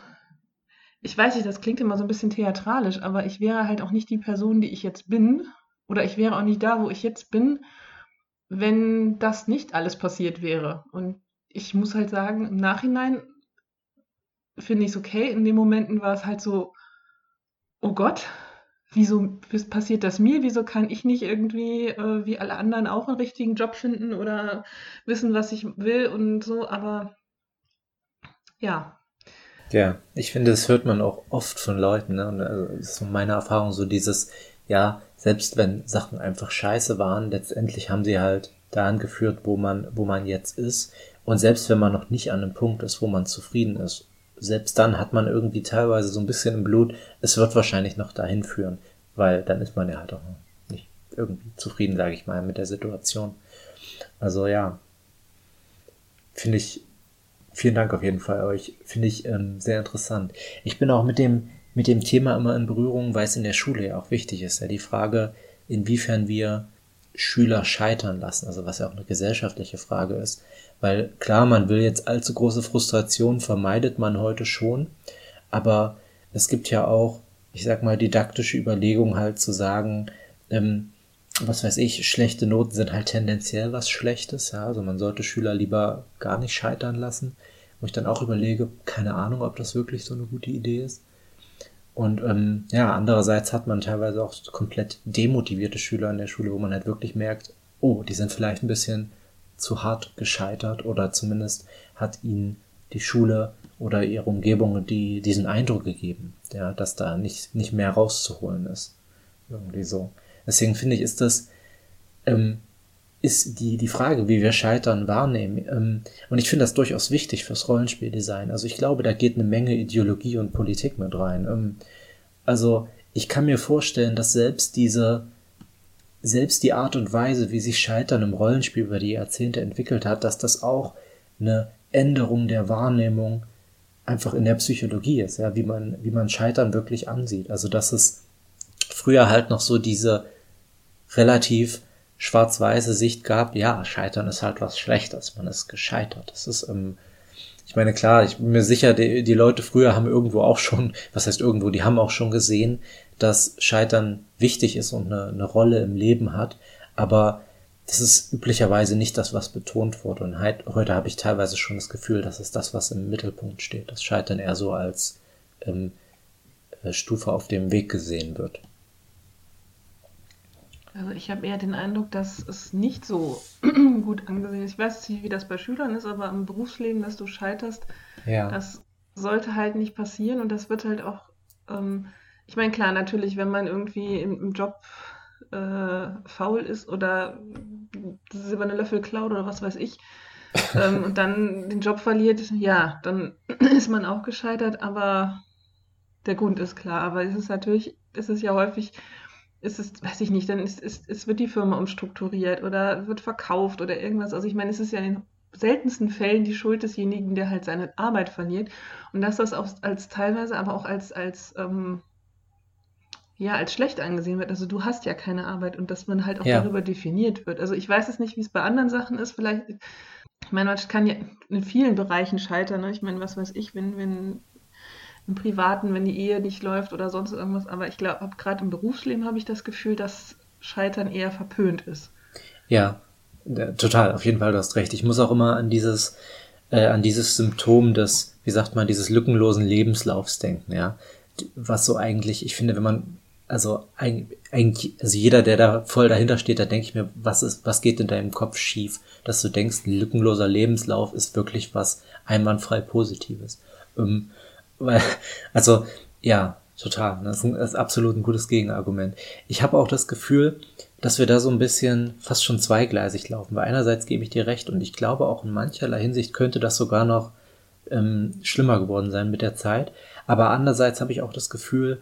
Speaker 3: ich weiß nicht, das klingt immer so ein bisschen theatralisch, aber ich wäre halt auch nicht die Person, die ich jetzt bin, oder ich wäre auch nicht da, wo ich jetzt bin, wenn das nicht alles passiert wäre. Und ich muss halt sagen, im Nachhinein finde ich es okay. In den Momenten war es halt so, oh Gott, wieso passiert das mir? Wieso kann ich nicht irgendwie äh, wie alle anderen auch einen richtigen Job finden oder wissen, was ich will und so? Aber ja,
Speaker 2: ja, ich finde, das hört man auch oft von Leuten. Ne? Und also, das ist so meine Erfahrung, so dieses, ja, selbst wenn Sachen einfach scheiße waren, letztendlich haben sie halt dahin geführt, wo man, wo man jetzt ist. Und selbst wenn man noch nicht an einem Punkt ist, wo man zufrieden ist, selbst dann hat man irgendwie teilweise so ein bisschen im Blut, es wird wahrscheinlich noch dahin führen, weil dann ist man ja halt auch nicht irgendwie zufrieden, sage ich mal, mit der Situation. Also ja, finde ich Vielen Dank auf jeden Fall euch. Finde ich ähm, sehr interessant. Ich bin auch mit dem, mit dem Thema immer in Berührung, weil es in der Schule ja auch wichtig ist. Ja, die Frage, inwiefern wir Schüler scheitern lassen, also was ja auch eine gesellschaftliche Frage ist. Weil klar, man will jetzt allzu große Frustration vermeidet man heute schon, aber es gibt ja auch, ich sag mal, didaktische Überlegungen halt zu sagen, ähm, was weiß ich, schlechte Noten sind halt tendenziell was Schlechtes, ja, also man sollte Schüler lieber gar nicht scheitern lassen, wo ich dann auch überlege, keine Ahnung, ob das wirklich so eine gute Idee ist. Und ähm, ja, andererseits hat man teilweise auch komplett demotivierte Schüler in der Schule, wo man halt wirklich merkt, oh, die sind vielleicht ein bisschen zu hart gescheitert oder zumindest hat ihnen die Schule oder ihre Umgebung die, diesen Eindruck gegeben, ja, dass da nicht, nicht mehr rauszuholen ist. Irgendwie so. Deswegen finde ich, ist das, ähm, ist die, die Frage, wie wir Scheitern wahrnehmen. Ähm, und ich finde das durchaus wichtig fürs Rollenspieldesign. Also ich glaube, da geht eine Menge Ideologie und Politik mit rein. Ähm, also ich kann mir vorstellen, dass selbst diese, selbst die Art und Weise, wie sich Scheitern im Rollenspiel über die Jahrzehnte entwickelt hat, dass das auch eine Änderung der Wahrnehmung einfach in der Psychologie ist, ja, wie man, wie man Scheitern wirklich ansieht. Also dass es früher halt noch so diese relativ schwarz-weiße Sicht gab, ja, Scheitern ist halt was Schlechtes, man ist gescheitert. Das ist, ähm, ich meine, klar, ich bin mir sicher, die, die Leute früher haben irgendwo auch schon, was heißt irgendwo, die haben auch schon gesehen, dass Scheitern wichtig ist und eine, eine Rolle im Leben hat, aber das ist üblicherweise nicht das, was betont wurde. Und halt, heute habe ich teilweise schon das Gefühl, dass es das, was im Mittelpunkt steht. Das Scheitern eher so als ähm, äh, Stufe auf dem Weg gesehen wird.
Speaker 3: Also ich habe eher den Eindruck, dass es nicht so <clears throat> gut angesehen ist. Ich weiß nicht, wie das bei Schülern ist, aber im Berufsleben, dass du scheiterst, ja. das sollte halt nicht passieren und das wird halt auch, ähm, ich meine, klar, natürlich, wenn man irgendwie im, im Job äh, faul ist oder silberne Löffel klaut oder was weiß ich <laughs> ähm, und dann den Job verliert, ja, dann <clears throat> ist man auch gescheitert, aber der Grund ist klar. Aber es ist natürlich, es ist ja häufig ist es, weiß ich nicht, dann ist, ist, ist, wird die Firma umstrukturiert oder wird verkauft oder irgendwas. Also ich meine, es ist ja in den seltensten Fällen die Schuld desjenigen, der halt seine Arbeit verliert. Und dass das auch als teilweise aber auch als, als ähm, ja, als schlecht angesehen wird. Also du hast ja keine Arbeit und dass man halt auch ja. darüber definiert wird. Also ich weiß es nicht, wie es bei anderen Sachen ist. Vielleicht, ich meine, man kann ja in vielen Bereichen scheitern. Ne? Ich meine, was weiß ich, wenn, wenn im Privaten, wenn die Ehe nicht läuft oder sonst irgendwas. Aber ich glaube, gerade im Berufsleben habe ich das Gefühl, dass Scheitern eher verpönt ist.
Speaker 2: Ja, total, auf jeden Fall, du hast recht. Ich muss auch immer an dieses, äh, an dieses Symptom des, wie sagt man, dieses lückenlosen Lebenslaufs denken, ja. Was so eigentlich, ich finde, wenn man, also eigentlich, also jeder, der da voll dahinter steht, da denke ich mir, was ist, was geht in deinem Kopf schief, dass du denkst, ein lückenloser Lebenslauf ist wirklich was einwandfrei Positives. Ähm, weil, <laughs> also, ja, total. Das ist absolut ein gutes Gegenargument. Ich habe auch das Gefühl, dass wir da so ein bisschen fast schon zweigleisig laufen. Weil einerseits gebe ich dir recht und ich glaube auch in mancherlei Hinsicht könnte das sogar noch ähm, schlimmer geworden sein mit der Zeit. Aber andererseits habe ich auch das Gefühl,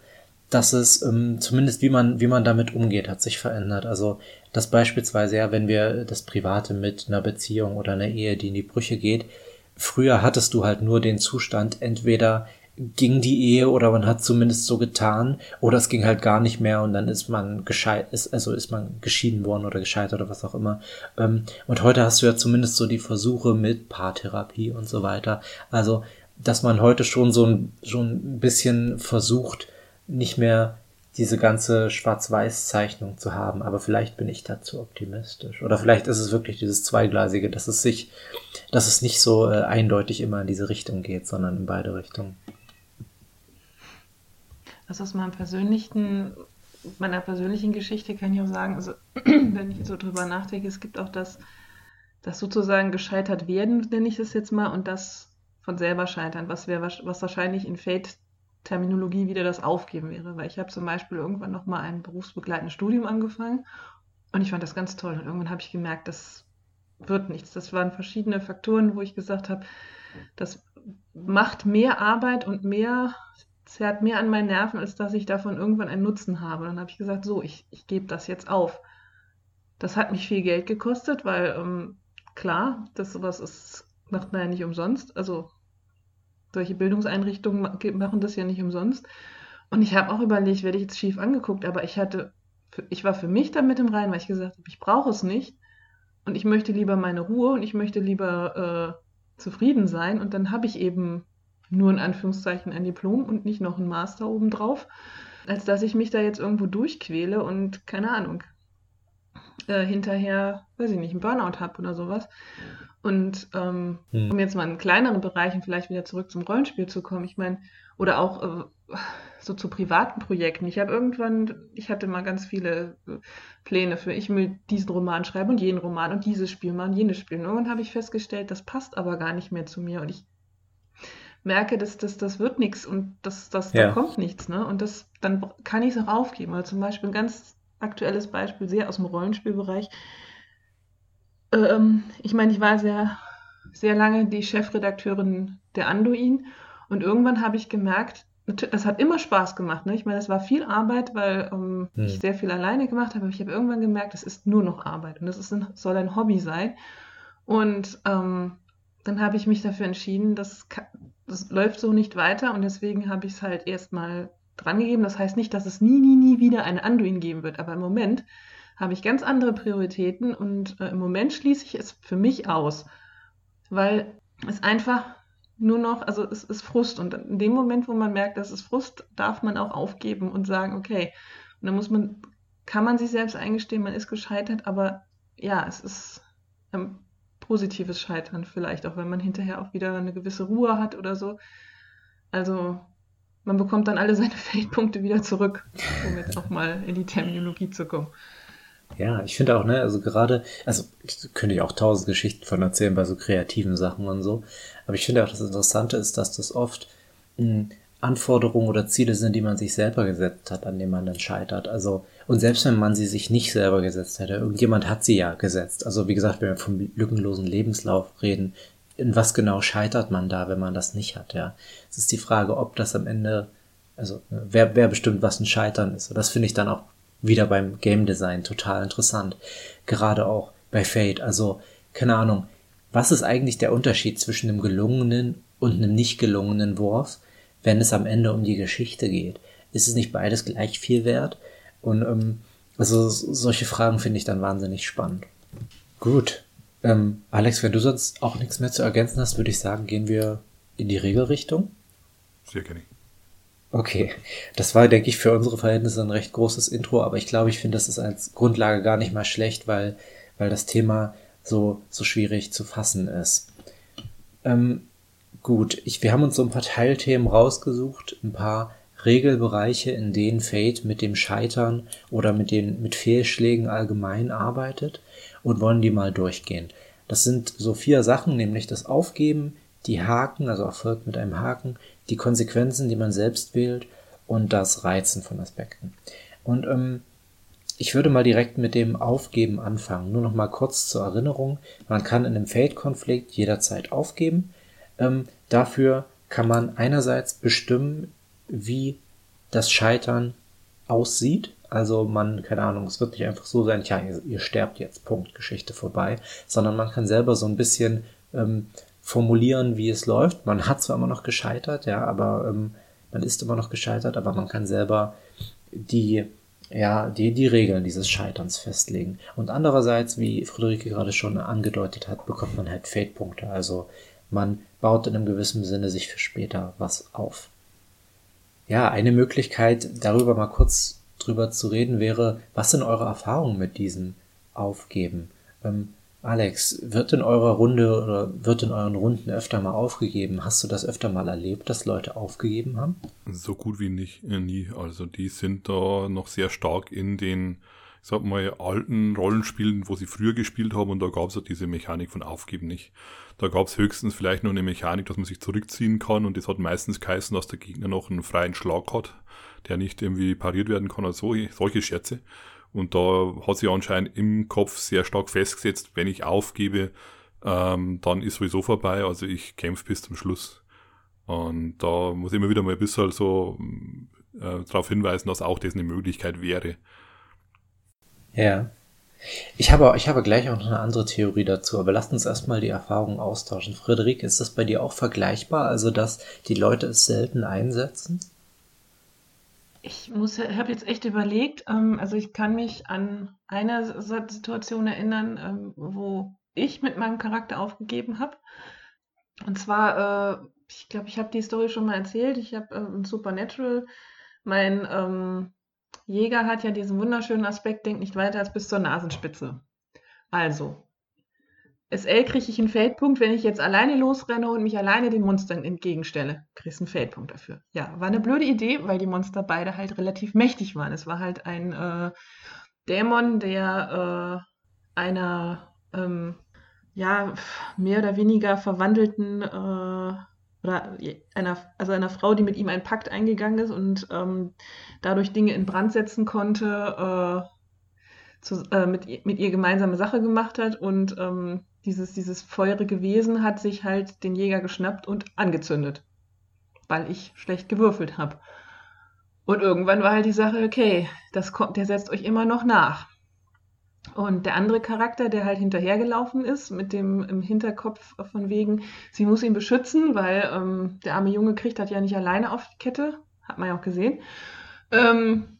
Speaker 2: dass es ähm, zumindest wie man wie man damit umgeht, hat sich verändert. Also dass beispielsweise ja, wenn wir das Private mit einer Beziehung oder einer Ehe, die in die Brüche geht, früher hattest du halt nur den Zustand, entweder ging die Ehe oder man hat zumindest so getan oder es ging halt gar nicht mehr und dann ist man gescheit, ist, also ist man geschieden worden oder gescheitert oder was auch immer. Ähm, und heute hast du ja zumindest so die Versuche mit Paartherapie und so weiter. Also, dass man heute schon so ein, schon ein bisschen versucht, nicht mehr diese ganze Schwarz-Weiß-Zeichnung zu haben, aber vielleicht bin ich dazu optimistisch. Oder vielleicht ist es wirklich dieses Zweigleisige, dass es sich, dass es nicht so äh, eindeutig immer in diese Richtung geht, sondern in beide Richtungen.
Speaker 3: Also aus meinem persönlichen, meiner persönlichen Geschichte kann ich auch sagen, also <clears throat> wenn ich so drüber nachdenke, es gibt auch das, das sozusagen gescheitert werden, nenne ich es jetzt mal, und das von selber scheitern, was wäre was wahrscheinlich in Fate-Terminologie wieder das Aufgeben wäre. Weil ich habe zum Beispiel irgendwann nochmal ein berufsbegleitendes Studium angefangen und ich fand das ganz toll. Und irgendwann habe ich gemerkt, das wird nichts. Das waren verschiedene Faktoren, wo ich gesagt habe, das macht mehr Arbeit und mehr zerrt mehr an meinen Nerven, als dass ich davon irgendwann einen Nutzen habe. Dann habe ich gesagt, so, ich, ich gebe das jetzt auf. Das hat mich viel Geld gekostet, weil ähm, klar, das sowas ist, macht man ja nicht umsonst. Also solche Bildungseinrichtungen machen das ja nicht umsonst. Und ich habe auch überlegt, werde ich jetzt schief angeguckt, aber ich hatte ich war für mich damit im Reinen, weil ich gesagt habe, ich brauche es nicht und ich möchte lieber meine Ruhe und ich möchte lieber äh, zufrieden sein und dann habe ich eben nur in Anführungszeichen ein Diplom und nicht noch ein Master obendrauf, als dass ich mich da jetzt irgendwo durchquäle und keine Ahnung, äh, hinterher, weiß ich nicht, einen Burnout habe oder sowas. Und ähm, hm. um jetzt mal in kleineren Bereichen vielleicht wieder zurück zum Rollenspiel zu kommen, ich meine, oder auch äh, so zu privaten Projekten. Ich habe irgendwann, ich hatte mal ganz viele äh, Pläne für, ich will diesen Roman schreiben und jenen Roman und dieses Spiel machen, jenes Spiel. Und irgendwann habe ich festgestellt, das passt aber gar nicht mehr zu mir und ich merke, dass das, das wird nichts und das, das, ja. da kommt nichts. Ne? Und das, dann kann ich es auch aufgeben. Also zum Beispiel ein ganz aktuelles Beispiel, sehr aus dem Rollenspielbereich. Ähm, ich meine, ich war sehr, sehr lange die Chefredakteurin der Anduin und irgendwann habe ich gemerkt, das hat immer Spaß gemacht. Ne? Ich meine, das war viel Arbeit, weil ähm, hm. ich sehr viel alleine gemacht habe. Aber ich habe irgendwann gemerkt, es ist nur noch Arbeit und das ist ein, soll ein Hobby sein. Und ähm, dann habe ich mich dafür entschieden, das, das läuft so nicht weiter und deswegen habe ich es halt erstmal drangegeben. Das heißt nicht, dass es nie, nie, nie wieder eine Anduin geben wird, aber im Moment habe ich ganz andere Prioritäten und äh, im Moment schließe ich es für mich aus, weil es einfach nur noch, also es ist Frust und in dem Moment, wo man merkt, dass es Frust, darf man auch aufgeben und sagen, okay, und dann muss man, kann man sich selbst eingestehen, man ist gescheitert, aber ja, es ist ein positives Scheitern vielleicht, auch wenn man hinterher auch wieder eine gewisse Ruhe hat oder so. Also man bekommt dann alle seine <laughs> Feldpunkte wieder zurück, um jetzt nochmal in die Terminologie zu kommen.
Speaker 2: Ja, ich finde auch, ne, also gerade, also könnte ich auch tausend Geschichten von erzählen bei so kreativen Sachen und so. Aber ich finde auch, das Interessante ist, dass das oft mh, hm, Anforderungen oder Ziele sind, die man sich selber gesetzt hat, an denen man dann scheitert. Also, und selbst wenn man sie sich nicht selber gesetzt hätte, irgendjemand hat sie ja gesetzt. Also, wie gesagt, wenn wir vom lückenlosen Lebenslauf reden, in was genau scheitert man da, wenn man das nicht hat, ja? Es ist die Frage, ob das am Ende, also, wer, wer bestimmt, was ein Scheitern ist. Und das finde ich dann auch wieder beim Game Design total interessant. Gerade auch bei Fate. Also, keine Ahnung, was ist eigentlich der Unterschied zwischen einem gelungenen und einem nicht gelungenen Wurf, wenn es am Ende um die Geschichte geht? Ist es nicht beides gleich viel wert? Und ähm, also solche Fragen finde ich dann wahnsinnig spannend. Gut. Ähm, Alex, wenn du sonst auch nichts mehr zu ergänzen hast, würde ich sagen, gehen wir in die Regelrichtung.
Speaker 1: Sehr gerne.
Speaker 2: Okay, das war, denke ich, für unsere Verhältnisse ein recht großes Intro, aber ich glaube, ich finde, das ist als Grundlage gar nicht mal schlecht, weil, weil das Thema so, so schwierig zu fassen ist. Ähm, gut, ich, wir haben uns so ein paar Teilthemen rausgesucht, ein paar Regelbereiche, in denen Fate mit dem Scheitern oder mit den mit Fehlschlägen allgemein arbeitet und wollen die mal durchgehen. Das sind so vier Sachen, nämlich das Aufgeben, die Haken, also Erfolg mit einem Haken, die Konsequenzen, die man selbst wählt und das Reizen von Aspekten. Und ähm, ich würde mal direkt mit dem Aufgeben anfangen. Nur noch mal kurz zur Erinnerung. Man kann in einem Feldkonflikt jederzeit aufgeben. Ähm, dafür kann man einerseits bestimmen, wie das Scheitern aussieht. Also man, keine Ahnung, es wird nicht einfach so sein, tja, ihr, ihr sterbt jetzt, Punkt, Geschichte vorbei, sondern man kann selber so ein bisschen ähm, formulieren, wie es läuft. Man hat zwar immer noch gescheitert, ja, aber ähm, man ist immer noch gescheitert, aber man kann selber die, ja, die, die Regeln dieses Scheiterns festlegen. Und andererseits, wie Friederike gerade schon angedeutet hat, bekommt man halt Fate-Punkte. Also man baut in einem gewissen Sinne sich für später was auf. Ja, eine Möglichkeit, darüber mal kurz drüber zu reden, wäre, was sind eure Erfahrungen mit diesem Aufgeben? Ähm, Alex, wird in eurer Runde oder wird in euren Runden öfter mal aufgegeben? Hast du das öfter mal erlebt, dass Leute aufgegeben haben?
Speaker 1: So gut wie nicht, äh, nie. Also die sind da noch sehr stark in den, ich sag mal, alten Rollenspielen, wo sie früher gespielt haben und da gab es ja diese Mechanik von Aufgeben nicht. Da gab es höchstens vielleicht nur eine Mechanik, dass man sich zurückziehen kann und das hat meistens geheißen, dass der Gegner noch einen freien Schlag hat, der nicht irgendwie pariert werden kann oder so, solche Scherze. Und da hat sich anscheinend im Kopf sehr stark festgesetzt, wenn ich aufgebe, ähm, dann ist sowieso vorbei. Also ich kämpfe bis zum Schluss. Und da muss ich immer wieder mal ein bisschen so äh, darauf hinweisen, dass auch das eine Möglichkeit wäre.
Speaker 2: Ja. Ich habe, ich habe gleich auch noch eine andere Theorie dazu, aber lasst uns erstmal die Erfahrungen austauschen. Frederik, ist das bei dir auch vergleichbar? Also, dass die Leute es selten einsetzen?
Speaker 3: Ich muss, habe jetzt echt überlegt, ähm, also ich kann mich an eine Situation erinnern, ähm, wo ich mit meinem Charakter aufgegeben habe. Und zwar, äh, ich glaube, ich habe die Story schon mal erzählt. Ich habe äh, Supernatural, mein ähm, Jäger hat ja diesen wunderschönen Aspekt, denkt nicht weiter als bis zur Nasenspitze. Also, SL kriege ich einen Feldpunkt, wenn ich jetzt alleine losrenne und mich alleine den Monstern entgegenstelle. Kriegst einen Feldpunkt dafür. Ja, war eine blöde Idee, weil die Monster beide halt relativ mächtig waren. Es war halt ein äh, Dämon, der äh, einer ähm, ja mehr oder weniger verwandelten äh, oder einer, also einer Frau, die mit ihm einen Pakt eingegangen ist und ähm, dadurch Dinge in Brand setzen konnte, äh, zu, äh, mit, mit ihr gemeinsame Sache gemacht hat und ähm, dieses, dieses feurige Wesen hat sich halt den Jäger geschnappt und angezündet, weil ich schlecht gewürfelt habe. Und irgendwann war halt die Sache, okay, das kommt, der setzt euch immer noch nach. Und der andere Charakter, der halt hinterhergelaufen ist, mit dem im Hinterkopf von wegen, sie muss ihn beschützen, weil ähm, der arme Junge kriegt das ja nicht alleine auf die Kette, hat man ja auch gesehen. Ähm,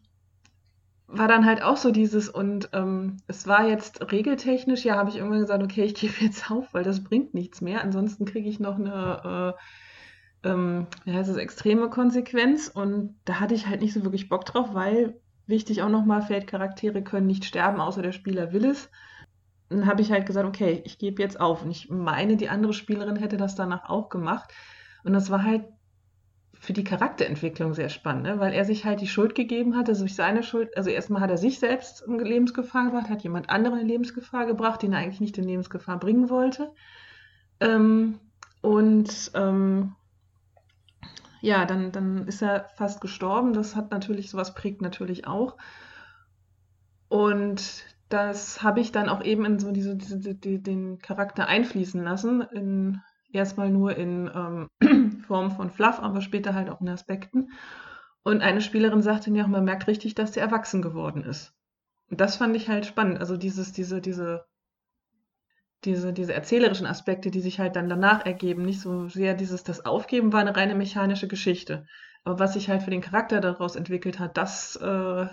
Speaker 3: war dann halt auch so dieses und ähm, es war jetzt regeltechnisch, ja, habe ich irgendwann gesagt, okay, ich gebe jetzt auf, weil das bringt nichts mehr. Ansonsten kriege ich noch eine, äh, ähm, wie heißt es, extreme Konsequenz und da hatte ich halt nicht so wirklich Bock drauf, weil wichtig auch nochmal, Feldcharaktere können nicht sterben, außer der Spieler will es. Dann habe ich halt gesagt, okay, ich gebe jetzt auf. Und ich meine, die andere Spielerin hätte das danach auch gemacht. Und das war halt für die Charakterentwicklung sehr spannend, ne? weil er sich halt die Schuld gegeben hatte, also durch seine Schuld, also erstmal hat er sich selbst in Lebensgefahr gebracht, hat jemand anderen in Lebensgefahr gebracht, den er eigentlich nicht in Lebensgefahr bringen wollte. Ähm, und ähm, ja, dann, dann ist er fast gestorben. Das hat natürlich, sowas prägt natürlich auch. Und das habe ich dann auch eben in so diese, diese, die, den Charakter einfließen lassen, in, erstmal nur in ähm, <clears throat> Form von Fluff, aber später halt auch in Aspekten. Und eine Spielerin sagte mir auch, man merkt richtig, dass der erwachsen geworden ist. Und das fand ich halt spannend. Also dieses, diese, diese, diese, diese erzählerischen Aspekte, die sich halt dann danach ergeben, nicht so sehr dieses, das Aufgeben war eine reine mechanische Geschichte. Aber was sich halt für den Charakter daraus entwickelt hat, das äh,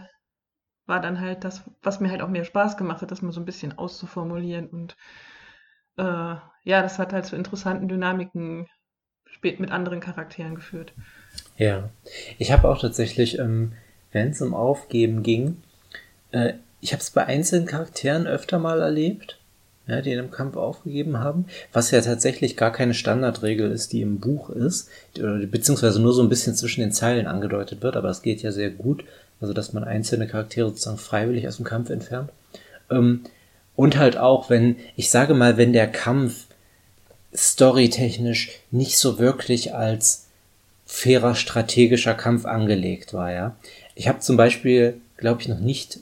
Speaker 3: war dann halt das, was mir halt auch mehr Spaß gemacht hat, das mal so ein bisschen auszuformulieren und äh, ja, das hat halt zu interessanten Dynamiken spät mit anderen Charakteren geführt.
Speaker 2: Ja, ich habe auch tatsächlich, ähm, wenn es um Aufgeben ging, äh, ich habe es bei einzelnen Charakteren öfter mal erlebt, ja, die in einem Kampf aufgegeben haben, was ja tatsächlich gar keine Standardregel ist, die im Buch ist, beziehungsweise nur so ein bisschen zwischen den Zeilen angedeutet wird, aber es geht ja sehr gut, also dass man einzelne Charaktere sozusagen freiwillig aus dem Kampf entfernt. Ähm, und halt auch, wenn, ich sage mal, wenn der Kampf storytechnisch nicht so wirklich als fairer strategischer Kampf angelegt war, ja. Ich habe zum Beispiel, glaube ich, noch nicht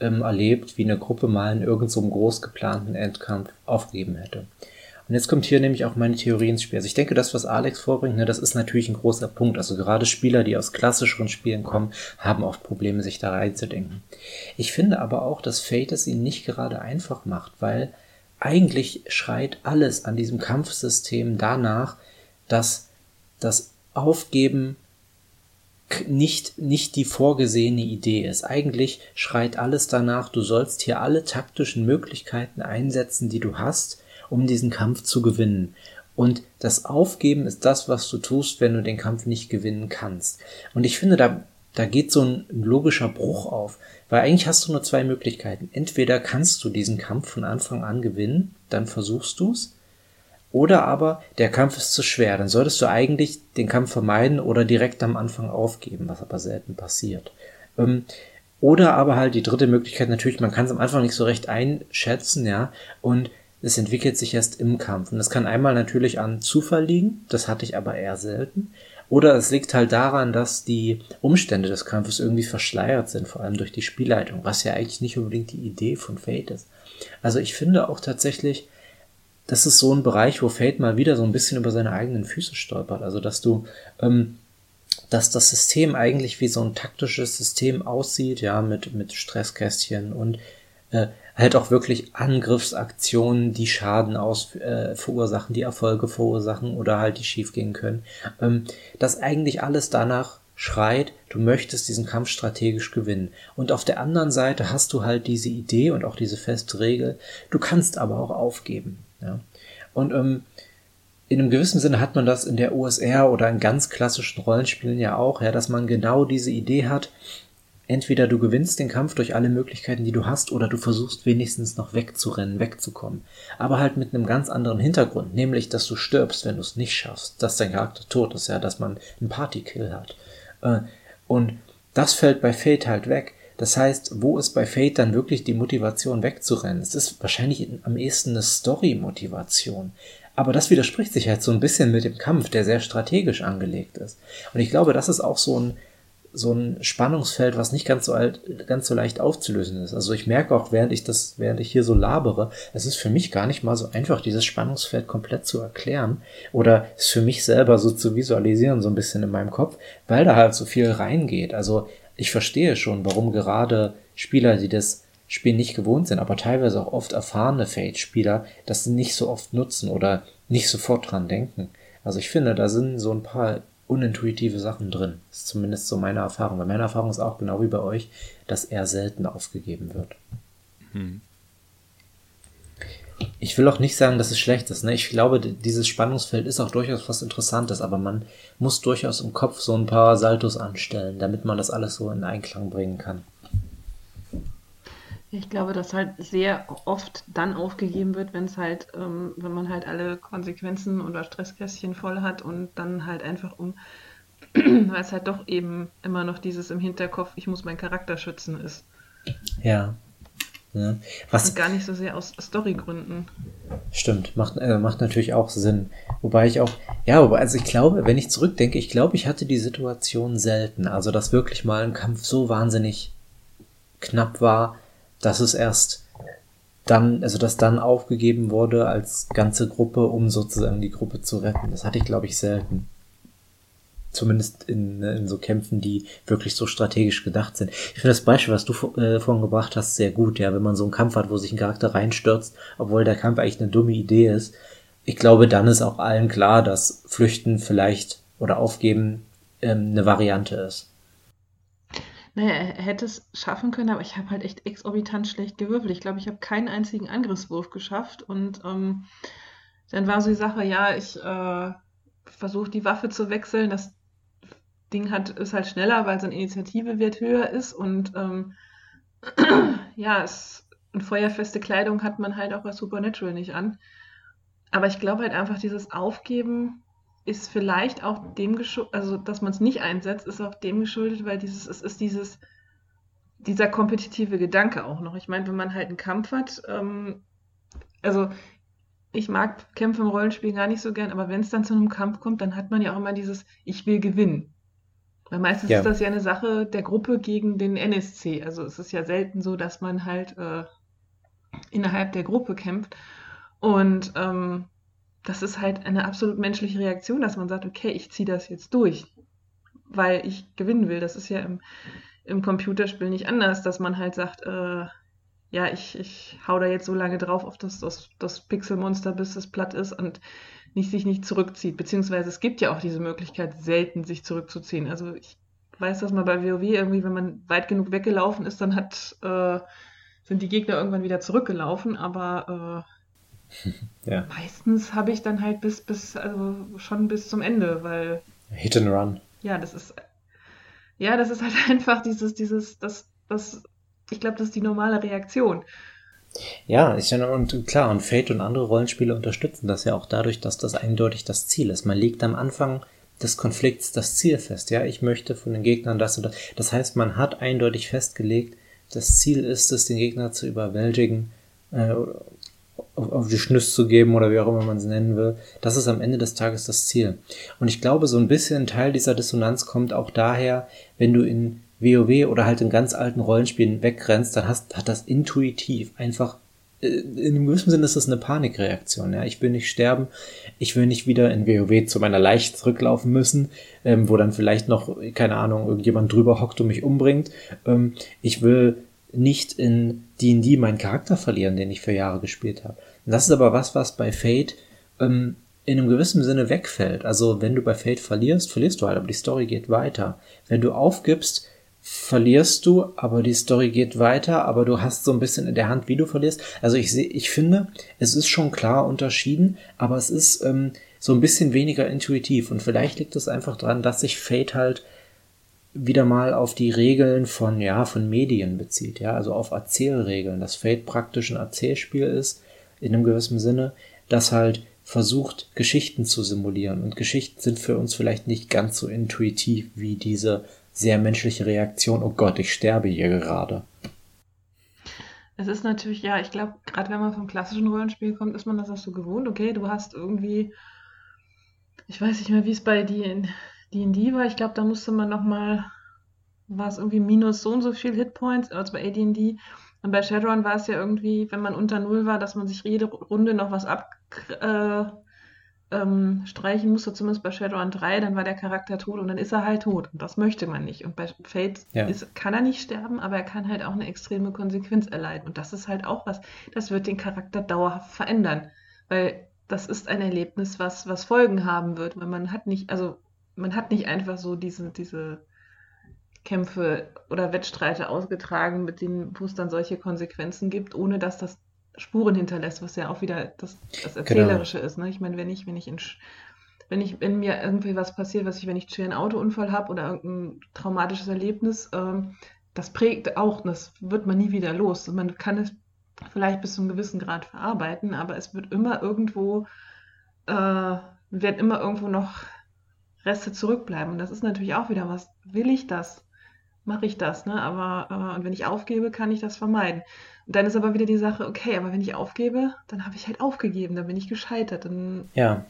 Speaker 2: ähm, erlebt, wie eine Gruppe mal in irgendeinem so groß geplanten Endkampf aufgegeben hätte. Und jetzt kommt hier nämlich auch meine Theorie ins Spiel. Also ich denke, das, was Alex vorbringt, ne, das ist natürlich ein großer Punkt. Also gerade Spieler, die aus klassischeren Spielen kommen, haben oft Probleme, sich da reinzudenken. Ich finde aber auch, dass Fate es ihnen nicht gerade einfach macht, weil eigentlich schreit alles an diesem Kampfsystem danach, dass das Aufgeben nicht, nicht die vorgesehene Idee ist. Eigentlich schreit alles danach, du sollst hier alle taktischen Möglichkeiten einsetzen, die du hast, um diesen Kampf zu gewinnen. Und das Aufgeben ist das, was du tust, wenn du den Kampf nicht gewinnen kannst. Und ich finde, da, da geht so ein logischer Bruch auf. Weil eigentlich hast du nur zwei Möglichkeiten. Entweder kannst du diesen Kampf von Anfang an gewinnen, dann versuchst du's. Oder aber der Kampf ist zu schwer, dann solltest du eigentlich den Kampf vermeiden oder direkt am Anfang aufgeben, was aber selten passiert. Ähm, oder aber halt die dritte Möglichkeit natürlich, man kann es am Anfang nicht so recht einschätzen, ja, und es entwickelt sich erst im Kampf. Und das kann einmal natürlich an Zufall liegen, das hatte ich aber eher selten. Oder es liegt halt daran, dass die Umstände des Kampfes irgendwie verschleiert sind, vor allem durch die Spielleitung, was ja eigentlich nicht unbedingt die Idee von Fate ist. Also ich finde auch tatsächlich, das ist so ein Bereich, wo Fate mal wieder so ein bisschen über seine eigenen Füße stolpert. Also dass du, ähm, dass das System eigentlich wie so ein taktisches System aussieht, ja, mit, mit Stresskästchen und äh, halt auch wirklich Angriffsaktionen, die Schaden aus, äh, verursachen, die Erfolge verursachen oder halt die schiefgehen können. Ähm, dass eigentlich alles danach schreit, du möchtest diesen Kampf strategisch gewinnen. Und auf der anderen Seite hast du halt diese Idee und auch diese feste Regel, du kannst aber auch aufgeben. Ja? Und ähm, in einem gewissen Sinne hat man das in der OSR oder in ganz klassischen Rollenspielen ja auch, ja, dass man genau diese Idee hat, entweder du gewinnst den Kampf durch alle Möglichkeiten, die du hast, oder du versuchst wenigstens noch wegzurennen, wegzukommen. Aber halt mit einem ganz anderen Hintergrund, nämlich, dass du stirbst, wenn du es nicht schaffst, dass dein Charakter tot ist, ja, dass man einen Partykill hat. Äh, und das fällt bei Fate halt weg. Das heißt, wo ist bei Fate dann wirklich die Motivation wegzurennen? Es ist wahrscheinlich am ehesten eine Story-Motivation. Aber das widerspricht sich halt so ein bisschen mit dem Kampf, der sehr strategisch angelegt ist. Und ich glaube, das ist auch so ein, so ein Spannungsfeld, was nicht ganz so alt, ganz so leicht aufzulösen ist. Also ich merke auch, während ich das, während ich hier so labere, es ist für mich gar nicht mal so einfach, dieses Spannungsfeld komplett zu erklären oder es für mich selber so zu visualisieren, so ein bisschen in meinem Kopf, weil da halt so viel reingeht. Also ich verstehe schon, warum gerade Spieler, die das Spiel nicht gewohnt sind, aber teilweise auch oft erfahrene Fate-Spieler das nicht so oft nutzen oder nicht sofort dran denken. Also ich finde, da sind so ein paar unintuitive Sachen drin. Das ist zumindest so meine Erfahrung. Weil meine Erfahrung ist auch genau wie bei euch, dass er selten aufgegeben wird. Hm. Ich will auch nicht sagen, dass es schlecht ist. Ne? Ich glaube, dieses Spannungsfeld ist auch durchaus was Interessantes, aber man muss durchaus im Kopf so ein paar Saltos anstellen, damit man das alles so in Einklang bringen kann.
Speaker 3: Ich glaube, dass halt sehr oft dann aufgegeben wird, wenn es halt, ähm, wenn man halt alle Konsequenzen oder Stresskästchen voll hat und dann halt einfach um, <clears throat> weil es halt doch eben immer noch dieses im Hinterkopf, ich muss meinen Charakter schützen ist.
Speaker 2: Ja. Ja.
Speaker 3: Was und gar nicht so sehr aus Storygründen.
Speaker 2: Stimmt, macht, äh, macht natürlich auch Sinn. Wobei ich auch, ja, wobei, also ich glaube, wenn ich zurückdenke, ich glaube, ich hatte die Situation selten. Also, dass wirklich mal ein Kampf so wahnsinnig knapp war, dass es erst dann, also dass dann aufgegeben wurde als ganze Gruppe, um sozusagen die Gruppe zu retten. Das hatte ich, glaube ich, selten. Zumindest in, in so Kämpfen, die wirklich so strategisch gedacht sind. Ich finde das Beispiel, was du äh, vorhin gebracht hast, sehr gut, ja. Wenn man so einen Kampf hat, wo sich ein Charakter reinstürzt, obwohl der Kampf eigentlich eine dumme Idee ist. Ich glaube, dann ist auch allen klar, dass Flüchten vielleicht oder Aufgeben ähm, eine Variante ist.
Speaker 3: Naja, er hätte es schaffen können, aber ich habe halt echt exorbitant schlecht gewürfelt. Ich glaube, ich habe keinen einzigen Angriffswurf geschafft. Und ähm, dann war so die Sache, ja, ich äh, versuche die Waffe zu wechseln. Das Ding hat, ist halt schneller, weil sein Initiativewert höher ist. Und ähm, <clears throat> ja, es, und feuerfeste Kleidung hat man halt auch bei Supernatural nicht an. Aber ich glaube halt einfach, dieses Aufgeben ist vielleicht auch dem geschuldet, also dass man es nicht einsetzt, ist auch dem geschuldet, weil dieses, es ist dieses, dieser kompetitive Gedanke auch noch. Ich meine, wenn man halt einen Kampf hat, ähm, also ich mag Kämpfe im Rollenspiel gar nicht so gern, aber wenn es dann zu einem Kampf kommt, dann hat man ja auch immer dieses, ich will gewinnen. Weil meistens ja. ist das ja eine Sache der Gruppe gegen den NSC. Also es ist ja selten so, dass man halt äh, innerhalb der Gruppe kämpft. Und ähm, das ist halt eine absolut menschliche Reaktion, dass man sagt, okay, ich ziehe das jetzt durch, weil ich gewinnen will. Das ist ja im, im Computerspiel nicht anders, dass man halt sagt, äh, ja, ich, ich hau da jetzt so lange drauf auf das, das, das Pixelmonster, bis es platt ist und nicht, sich nicht zurückzieht. Beziehungsweise es gibt ja auch diese Möglichkeit, selten sich zurückzuziehen. Also ich weiß, dass man bei WoW irgendwie, wenn man weit genug weggelaufen ist, dann hat, äh, sind die Gegner irgendwann wieder zurückgelaufen, aber <laughs> äh, ja. Meistens habe ich dann halt bis, bis, also schon bis zum Ende, weil.
Speaker 2: Hit and Run.
Speaker 3: Ja, das ist. Ja, das ist halt <laughs> einfach dieses, dieses, das, das, ich glaube, das ist die normale Reaktion.
Speaker 2: Ja, ich, und klar, und Fate und andere Rollenspiele unterstützen das ja auch dadurch, dass das eindeutig das Ziel ist. Man legt am Anfang des Konflikts das Ziel fest. Ja, ich möchte von den Gegnern das und das. Das heißt, man hat eindeutig festgelegt, das Ziel ist es, den Gegner zu überwältigen äh, auf die Schnüsse zu geben oder wie auch immer man es nennen will. Das ist am Ende des Tages das Ziel. Und ich glaube, so ein bisschen Teil dieser Dissonanz kommt auch daher, wenn du in WoW oder halt in ganz alten Rollenspielen wegrennst, dann hast, hat das intuitiv einfach äh, in einem gewissen Sinne ist das eine Panikreaktion. Ja? Ich will nicht sterben, ich will nicht wieder in WoW zu meiner Leiche zurücklaufen müssen, ähm, wo dann vielleicht noch, keine Ahnung, irgendjemand drüber hockt und mich umbringt. Ähm, ich will nicht in D&D meinen Charakter verlieren, den ich für Jahre gespielt habe. Das ist aber was, was bei Fate ähm, in einem gewissen Sinne wegfällt. Also wenn du bei Fate verlierst, verlierst du halt, aber die Story geht weiter. Wenn du aufgibst, verlierst du, aber die Story geht weiter, aber du hast so ein bisschen in der Hand, wie du verlierst. Also ich sehe, ich finde, es ist schon klar unterschieden, aber es ist ähm, so ein bisschen weniger intuitiv und vielleicht liegt es einfach daran, dass sich Fate halt wieder mal auf die Regeln von, ja, von Medien bezieht, ja, also auf Erzählregeln, dass Fate praktisch ein Erzählspiel ist, in einem gewissen Sinne, das halt versucht, Geschichten zu simulieren. Und Geschichten sind für uns vielleicht nicht ganz so intuitiv wie diese sehr menschliche Reaktion, oh Gott, ich sterbe hier gerade.
Speaker 3: Es ist natürlich, ja, ich glaube, gerade wenn man vom klassischen Rollenspiel kommt, ist man das auch so gewohnt. Okay, du hast irgendwie, ich weiß nicht mehr, wie es bei D&D war. Ich glaube, da musste man nochmal, war es irgendwie minus so und so viel Hitpoints, also bei AD&D. Und bei Shadowrun war es ja irgendwie, wenn man unter Null war, dass man sich jede Runde noch was ab, äh, ähm, streichen musste, zumindest bei Shadowrun 3, dann war der Charakter tot und dann ist er halt tot. Und das möchte man nicht. Und bei Fate ja. ist, kann er nicht sterben, aber er kann halt auch eine extreme Konsequenz erleiden. Und das ist halt auch was, das wird den Charakter dauerhaft verändern. Weil das ist ein Erlebnis, was, was Folgen haben wird. Weil man hat nicht, also man hat nicht einfach so diese, diese Kämpfe oder Wettstreite ausgetragen, mit denen, wo es dann solche Konsequenzen gibt, ohne dass das Spuren hinterlässt, was ja auch wieder das, das genau. Erzählerische genau. ist. Ne? Ich meine, wenn ich, wenn ich in wenn ich, wenn mir irgendwie was passiert, was ich, wenn ich einen Autounfall habe oder irgendein traumatisches Erlebnis, ähm, das prägt auch, das wird man nie wieder los. Man kann es vielleicht bis zu einem gewissen Grad verarbeiten, aber es wird immer irgendwo, äh, werden immer irgendwo noch Reste zurückbleiben. Und das ist natürlich auch wieder was. Will ich das? Mache ich das? Ne? Aber äh, und wenn ich aufgebe, kann ich das vermeiden. Dann ist aber wieder die Sache, okay, aber wenn ich aufgebe, dann habe ich halt aufgegeben, dann bin ich gescheitert, dann
Speaker 2: ja.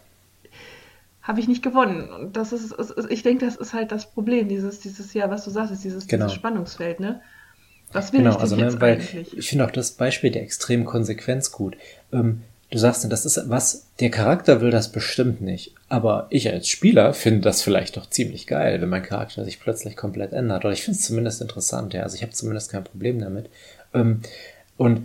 Speaker 3: habe ich nicht gewonnen. Und das ist, ist, ich denke, das ist halt das Problem, dieses, dieses, ja, was du sagst, ist dieses, genau. dieses Spannungsfeld, ne?
Speaker 2: Was will genau, ich denn also, ne, jetzt weil eigentlich? Ich finde auch das Beispiel der extremen Konsequenz gut. Ähm, du sagst, das ist was, der Charakter will das bestimmt nicht. Aber ich als Spieler finde das vielleicht doch ziemlich geil, wenn mein Charakter sich plötzlich komplett ändert. Oder ich finde es zumindest interessant, ja. Also ich habe zumindest kein Problem damit. Ähm, und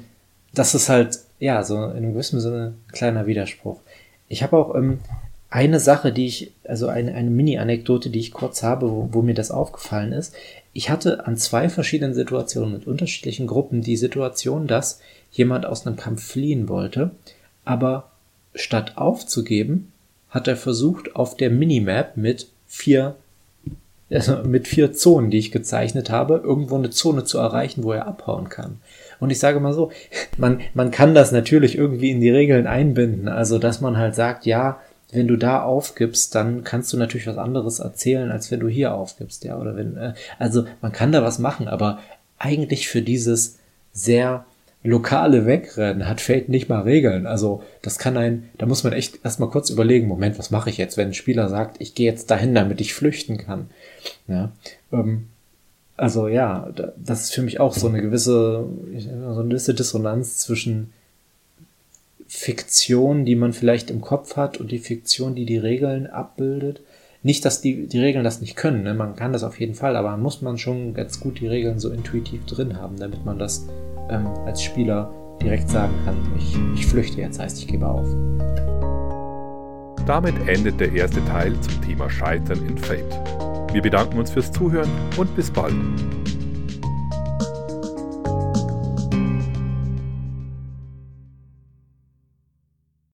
Speaker 2: das ist halt, ja, so in einem gewissen Sinne ein kleiner Widerspruch. Ich habe auch ähm, eine Sache, die ich, also eine, eine Mini-Anekdote, die ich kurz habe, wo, wo mir das aufgefallen ist. Ich hatte an zwei verschiedenen Situationen mit unterschiedlichen Gruppen die Situation, dass jemand aus einem Kampf fliehen wollte, aber statt aufzugeben, hat er versucht, auf der Minimap mit vier, also mit vier Zonen, die ich gezeichnet habe, irgendwo eine Zone zu erreichen, wo er abhauen kann. Und ich sage mal so, man, man kann das natürlich irgendwie in die Regeln einbinden. Also, dass man halt sagt, ja, wenn du da aufgibst, dann kannst du natürlich was anderes erzählen, als wenn du hier aufgibst, ja, oder wenn, äh, also man kann da was machen, aber eigentlich für dieses sehr lokale Wegrennen hat Fate nicht mal Regeln. Also das kann ein, da muss man echt erstmal kurz überlegen, Moment, was mache ich jetzt, wenn ein Spieler sagt, ich gehe jetzt dahin, damit ich flüchten kann. Ja, ähm, also ja, das ist für mich auch so eine gewisse, so eine gewisse Dissonanz zwischen Fiktion, die man vielleicht im Kopf hat und die Fiktion, die die Regeln abbildet. Nicht, dass die, die Regeln das nicht können, ne? man kann das auf jeden Fall, aber muss man schon ganz gut die Regeln so intuitiv drin haben, damit man das ähm, als Spieler direkt sagen kann, ich, ich flüchte jetzt, heißt ich gebe auf.
Speaker 1: Damit endet der erste Teil zum Thema Scheitern in Fate. Wir bedanken uns fürs Zuhören und bis bald.